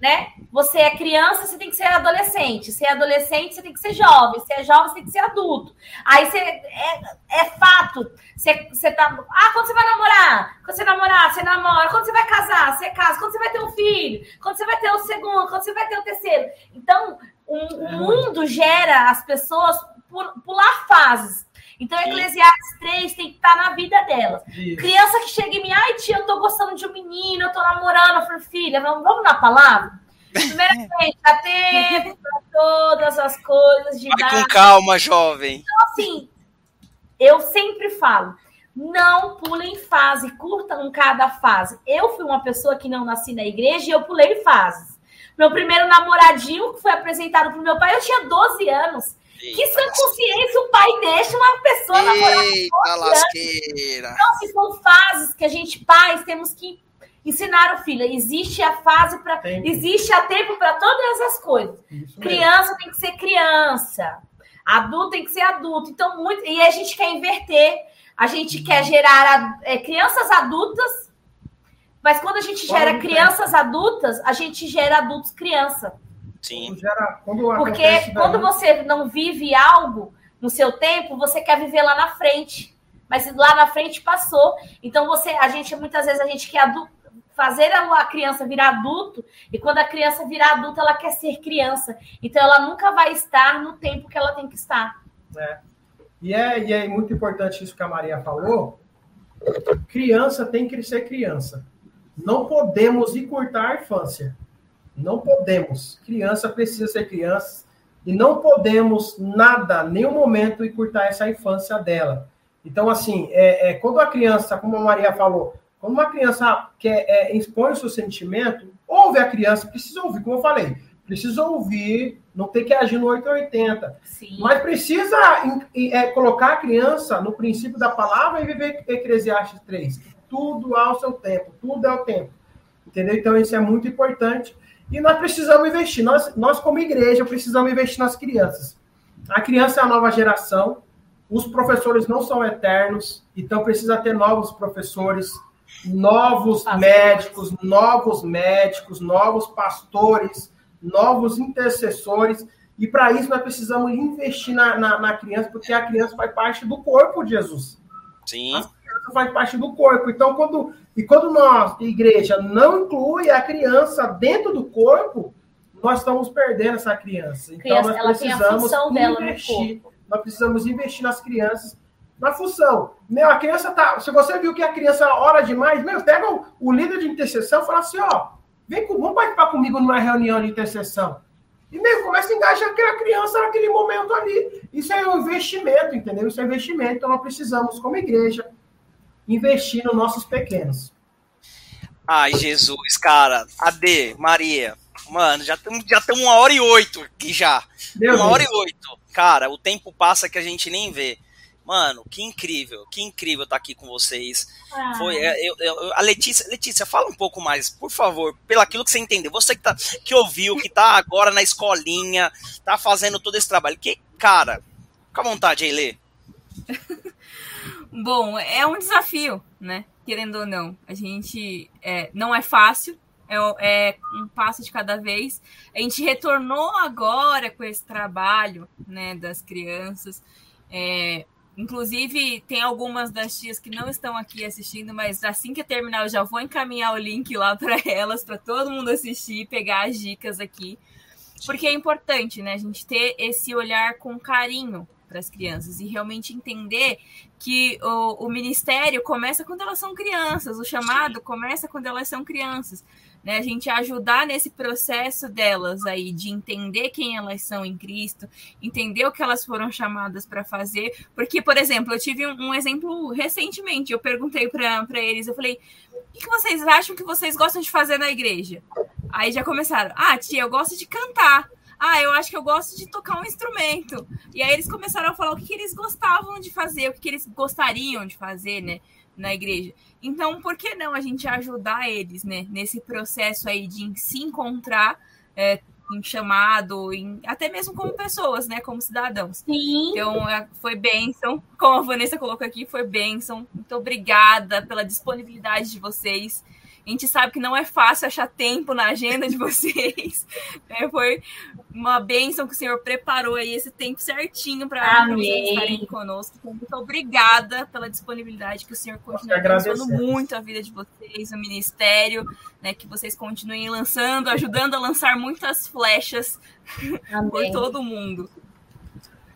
né? Você é criança, você tem que ser adolescente. Se é adolescente, você tem que ser jovem. Se é jovem, você tem que ser adulto. Aí você é, é fato. Você, você tá. Ah, quando você vai namorar? Quando você namorar, você namora. Quando você vai casar, você casa. Quando você vai ter um filho? Quando você vai ter o segundo? Quando você vai ter o terceiro? Então, o, o mundo gera as pessoas por, pular fases. Então, Eclesiastes 3 tem que estar na vida delas. Isso. Criança que chega em mim, ai, tia, eu tô gostando de um menino, eu tô namorando. Eu falei, filha, vamos, vamos na palavra? Primeiramente, dá tempo para todas as coisas de Vai com calma, jovem. Então, assim, eu sempre falo, não pulem fase, curtam cada fase. Eu fui uma pessoa que não nasci na igreja e eu pulei fases. Meu primeiro namoradinho que foi apresentado pro meu pai, eu tinha 12 anos. Eita que sã consciência o pai deixa uma pessoa namorar Eita lasqueira. Então, se são fases que a gente, pais, temos que ensinar o filho. Existe a fase para. Existe a tempo para todas as coisas. criança tem que ser criança. Adulto tem que ser adulto. Então, muito. E a gente quer inverter. A gente uhum. quer gerar é, crianças adultas. Mas quando a gente gera crianças adultas, a gente gera adultos criança. Sim. Gera, quando Porque quando você não vive algo no seu tempo, você quer viver lá na frente. Mas lá na frente passou. Então você, a gente muitas vezes a gente quer fazer a criança virar adulto, e quando a criança virar adulta, ela quer ser criança. Então ela nunca vai estar no tempo que ela tem que estar. É. E, é, e é muito importante isso que a Maria falou. Criança tem que ser criança. Não podemos encurtar a infância. Não podemos. Criança precisa ser criança e não podemos nada, nenhum momento, encurtar essa infância dela. Então, assim, é, é, quando a criança, como a Maria falou, quando uma criança quer, é, expõe o seu sentimento, ouve a criança, precisa ouvir, como eu falei, precisa ouvir, não tem que agir no 880. Sim. Mas precisa é, colocar a criança no princípio da palavra e viver Eclesiastes 3. Tudo ao seu tempo, tudo é o tempo. Entendeu? Então, isso é muito importante. E nós precisamos investir. Nós, nós como igreja, precisamos investir nas crianças. A criança é a nova geração. Os professores não são eternos, então precisa ter novos professores, novos médicos, novos médicos, novos pastores, novos intercessores. E para isso nós precisamos investir na, na, na, criança, porque a criança faz parte do corpo de Jesus. Sim. A criança faz parte do corpo. Então, quando, e quando nós, igreja, não inclui a criança dentro do corpo, nós estamos perdendo essa criança. Então, criança, nós precisamos investir. Nós precisamos investir nas crianças na função. Meu, a criança tá. Se você viu que a criança ora demais, meu, pega o, o líder de intercessão e fala assim: ó, vem com, vamos participar comigo numa reunião de intercessão. E meio começa a engajar aquela criança naquele momento ali. Isso é um investimento, entendeu? Isso é investimento. Então nós precisamos, como igreja, investir nos nossos pequenos. Ai, Jesus, cara. Ade, Maria. Mano, já estamos já uma hora e oito aqui já. Meu uma Deus. hora e oito. Cara, o tempo passa que a gente nem vê. Mano, que incrível, que incrível estar tá aqui com vocês. Ah. Foi, é, eu, eu, a Letícia, Letícia, fala um pouco mais, por favor, pelo aquilo que você entendeu. Você que, tá, que ouviu, que tá agora na escolinha, tá fazendo todo esse trabalho. Que, cara, fica à vontade aí, Lê. Bom, é um desafio, né? Querendo ou não. A gente é, não é fácil, é, é, um passo de cada vez. A gente retornou agora com esse trabalho né, das crianças. É, Inclusive, tem algumas das tias que não estão aqui assistindo, mas assim que terminar, eu já vou encaminhar o link lá para elas, para todo mundo assistir, pegar as dicas aqui. Porque é importante, né? A gente ter esse olhar com carinho para as crianças e realmente entender que o, o ministério começa quando elas são crianças, o chamado começa quando elas são crianças né? A gente ajudar nesse processo delas aí de entender quem elas são em Cristo, entender o que elas foram chamadas para fazer. Porque, por exemplo, eu tive um, um exemplo recentemente. Eu perguntei para eles, eu falei: o que, vocês acham que vocês gostam de fazer na igreja? Aí já começaram: ah, tia, eu gosto de cantar. Ah, eu acho que eu gosto de tocar um instrumento. E aí eles começaram a falar o que, que eles gostavam de fazer, o que, que eles gostariam de fazer, né? na igreja. Então, por que não a gente ajudar eles, né, nesse processo aí de se encontrar é, em chamado, em, até mesmo como pessoas, né, como cidadãos. Sim. Então, é, foi bênção, como a Vanessa colocou aqui, foi bênção. Muito obrigada pela disponibilidade de vocês. A gente sabe que não é fácil achar tempo na agenda de vocês. É, foi uma bênção que o Senhor preparou aí esse tempo certinho para vocês estarem conosco. Então, muito obrigada pela disponibilidade, que o Senhor continue abençoando muito a vida de vocês, o ministério, né, que vocês continuem lançando, ajudando a lançar muitas flechas Amém. por todo mundo.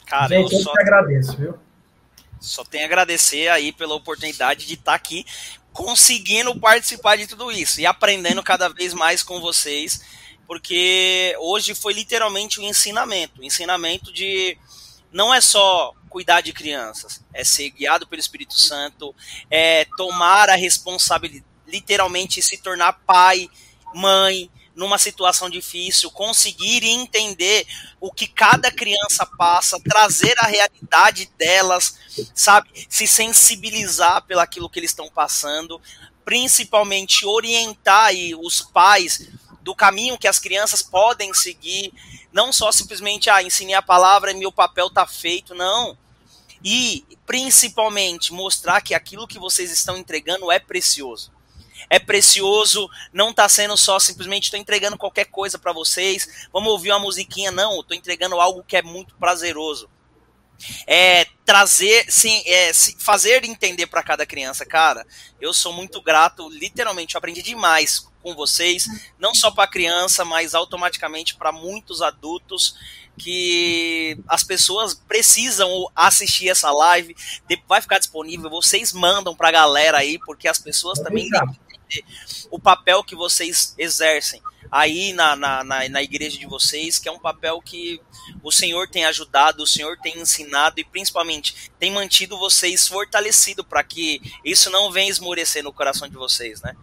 Cara, Gente, eu só... agradeço, viu? Só tenho a agradecer aí pela oportunidade de estar aqui conseguindo participar de tudo isso e aprendendo cada vez mais com vocês, porque hoje foi literalmente um ensinamento, um ensinamento de não é só cuidar de crianças, é ser guiado pelo Espírito Santo, é tomar a responsabilidade, literalmente se tornar pai, mãe, numa situação difícil, conseguir entender o que cada criança passa, trazer a realidade delas, sabe? Se sensibilizar pelaquilo que eles estão passando, principalmente orientar aí os pais do caminho que as crianças podem seguir, não só simplesmente, ah, ensinei a palavra e meu papel tá feito, não. E, principalmente, mostrar que aquilo que vocês estão entregando é precioso é precioso, não está sendo só simplesmente estou entregando qualquer coisa para vocês, vamos ouvir uma musiquinha, não, estou entregando algo que é muito prazeroso. É trazer, sim, é, fazer entender para cada criança, cara. Eu sou muito grato, literalmente, eu aprendi demais com vocês, não só para criança, mas automaticamente para muitos adultos que as pessoas precisam assistir essa live, vai ficar disponível, vocês mandam para a galera aí, porque as pessoas também entender o papel que vocês exercem. aí na, na, na, na igreja de vocês, que é um papel que o Senhor tem ajudado, o Senhor tem ensinado e principalmente tem mantido vocês fortalecidos para que isso não venha esmorecer no coração de vocês, né?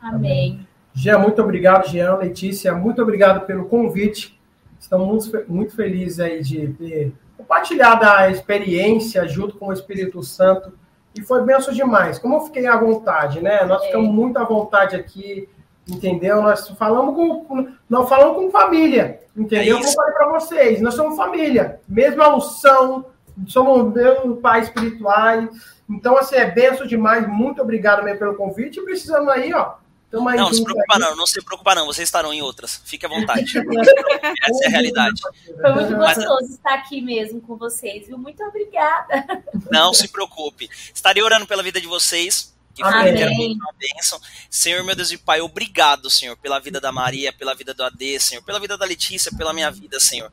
Amém. Jean, muito obrigado, Jean, Letícia, muito obrigado pelo convite. Estamos muito, muito felizes aí de ter compartilhado a experiência junto com o Espírito Santo e foi benção demais. Como eu fiquei à vontade, né? Nós ficamos muito à vontade aqui, entendeu? Nós falamos com, nós falamos com família, entendeu? É Como eu falei para vocês, nós somos família, mesma unção, somos mesmo pais espirituais. Então, assim, é benção demais. Muito obrigado mesmo pelo convite. E precisamos aí, ó, não, não se preocupa não, não se preocupa não, vocês estarão em outras, fique à vontade. Essa é a realidade. Foi muito gostoso Mas... estar aqui mesmo com vocês, viu? Muito obrigada. Não se preocupe, estarei orando pela vida de vocês, que foi uma bênção. Senhor, meu Deus e Pai, obrigado, Senhor, pela vida da Maria, pela vida do AD, Senhor, pela vida da Letícia, pela minha vida, Senhor.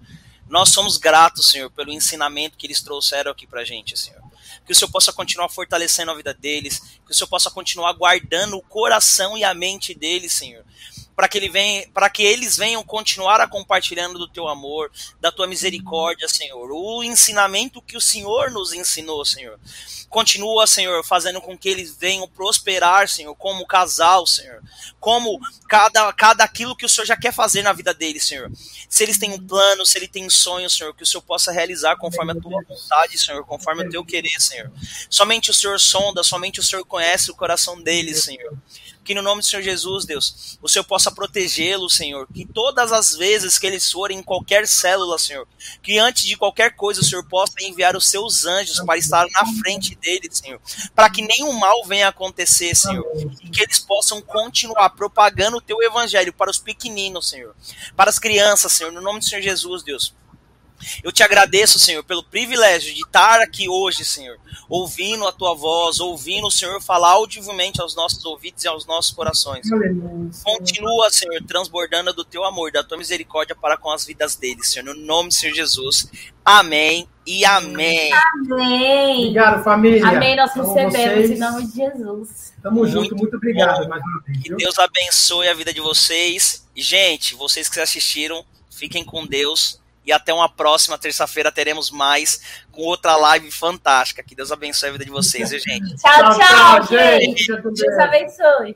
Nós somos gratos, Senhor, pelo ensinamento que eles trouxeram aqui pra gente, Senhor que o Senhor possa continuar fortalecendo a vida deles, que o Senhor possa continuar guardando o coração e a mente deles, Senhor para que, ele venha, que eles venham continuar a compartilhando do teu amor, da tua misericórdia, Senhor. O ensinamento que o Senhor nos ensinou, Senhor. Continua, Senhor, fazendo com que eles venham prosperar, Senhor, como casal, Senhor. Como cada, cada aquilo que o Senhor já quer fazer na vida deles, Senhor. Se eles têm um plano, se eles têm sonhos, Senhor, que o Senhor possa realizar conforme a tua vontade, Senhor, conforme o teu querer, Senhor. Somente o Senhor sonda, somente o Senhor conhece o coração deles, Senhor que no nome do Senhor Jesus, Deus, o Senhor possa protegê-lo, Senhor, que todas as vezes que eles forem em qualquer célula, Senhor, que antes de qualquer coisa o Senhor possa enviar os seus anjos para estar na frente deles, Senhor, para que nenhum mal venha acontecer, Senhor, e que eles possam continuar propagando o teu evangelho para os pequeninos, Senhor, para as crianças, Senhor, no nome do Senhor Jesus, Deus. Eu te agradeço, Senhor, pelo privilégio de estar aqui hoje, Senhor, ouvindo a tua voz, ouvindo o Senhor falar audivelmente aos nossos ouvidos e aos nossos corações. Continua, Senhor, transbordando do teu amor, da tua misericórdia para com as vidas deles, Senhor, no nome do Senhor Jesus. Amém e amém. Amém. Obrigado, família. Amém, nós recebemos em nome de Jesus. Tamo junto, muito obrigado mais uma vez. Que Deus abençoe a vida de vocês. Gente, vocês que assistiram, fiquem com Deus e até uma próxima terça-feira teremos mais com outra live fantástica. Que Deus abençoe a vida de vocês, viu, gente? Tchau, tchau, tchau gente. Deus abençoe.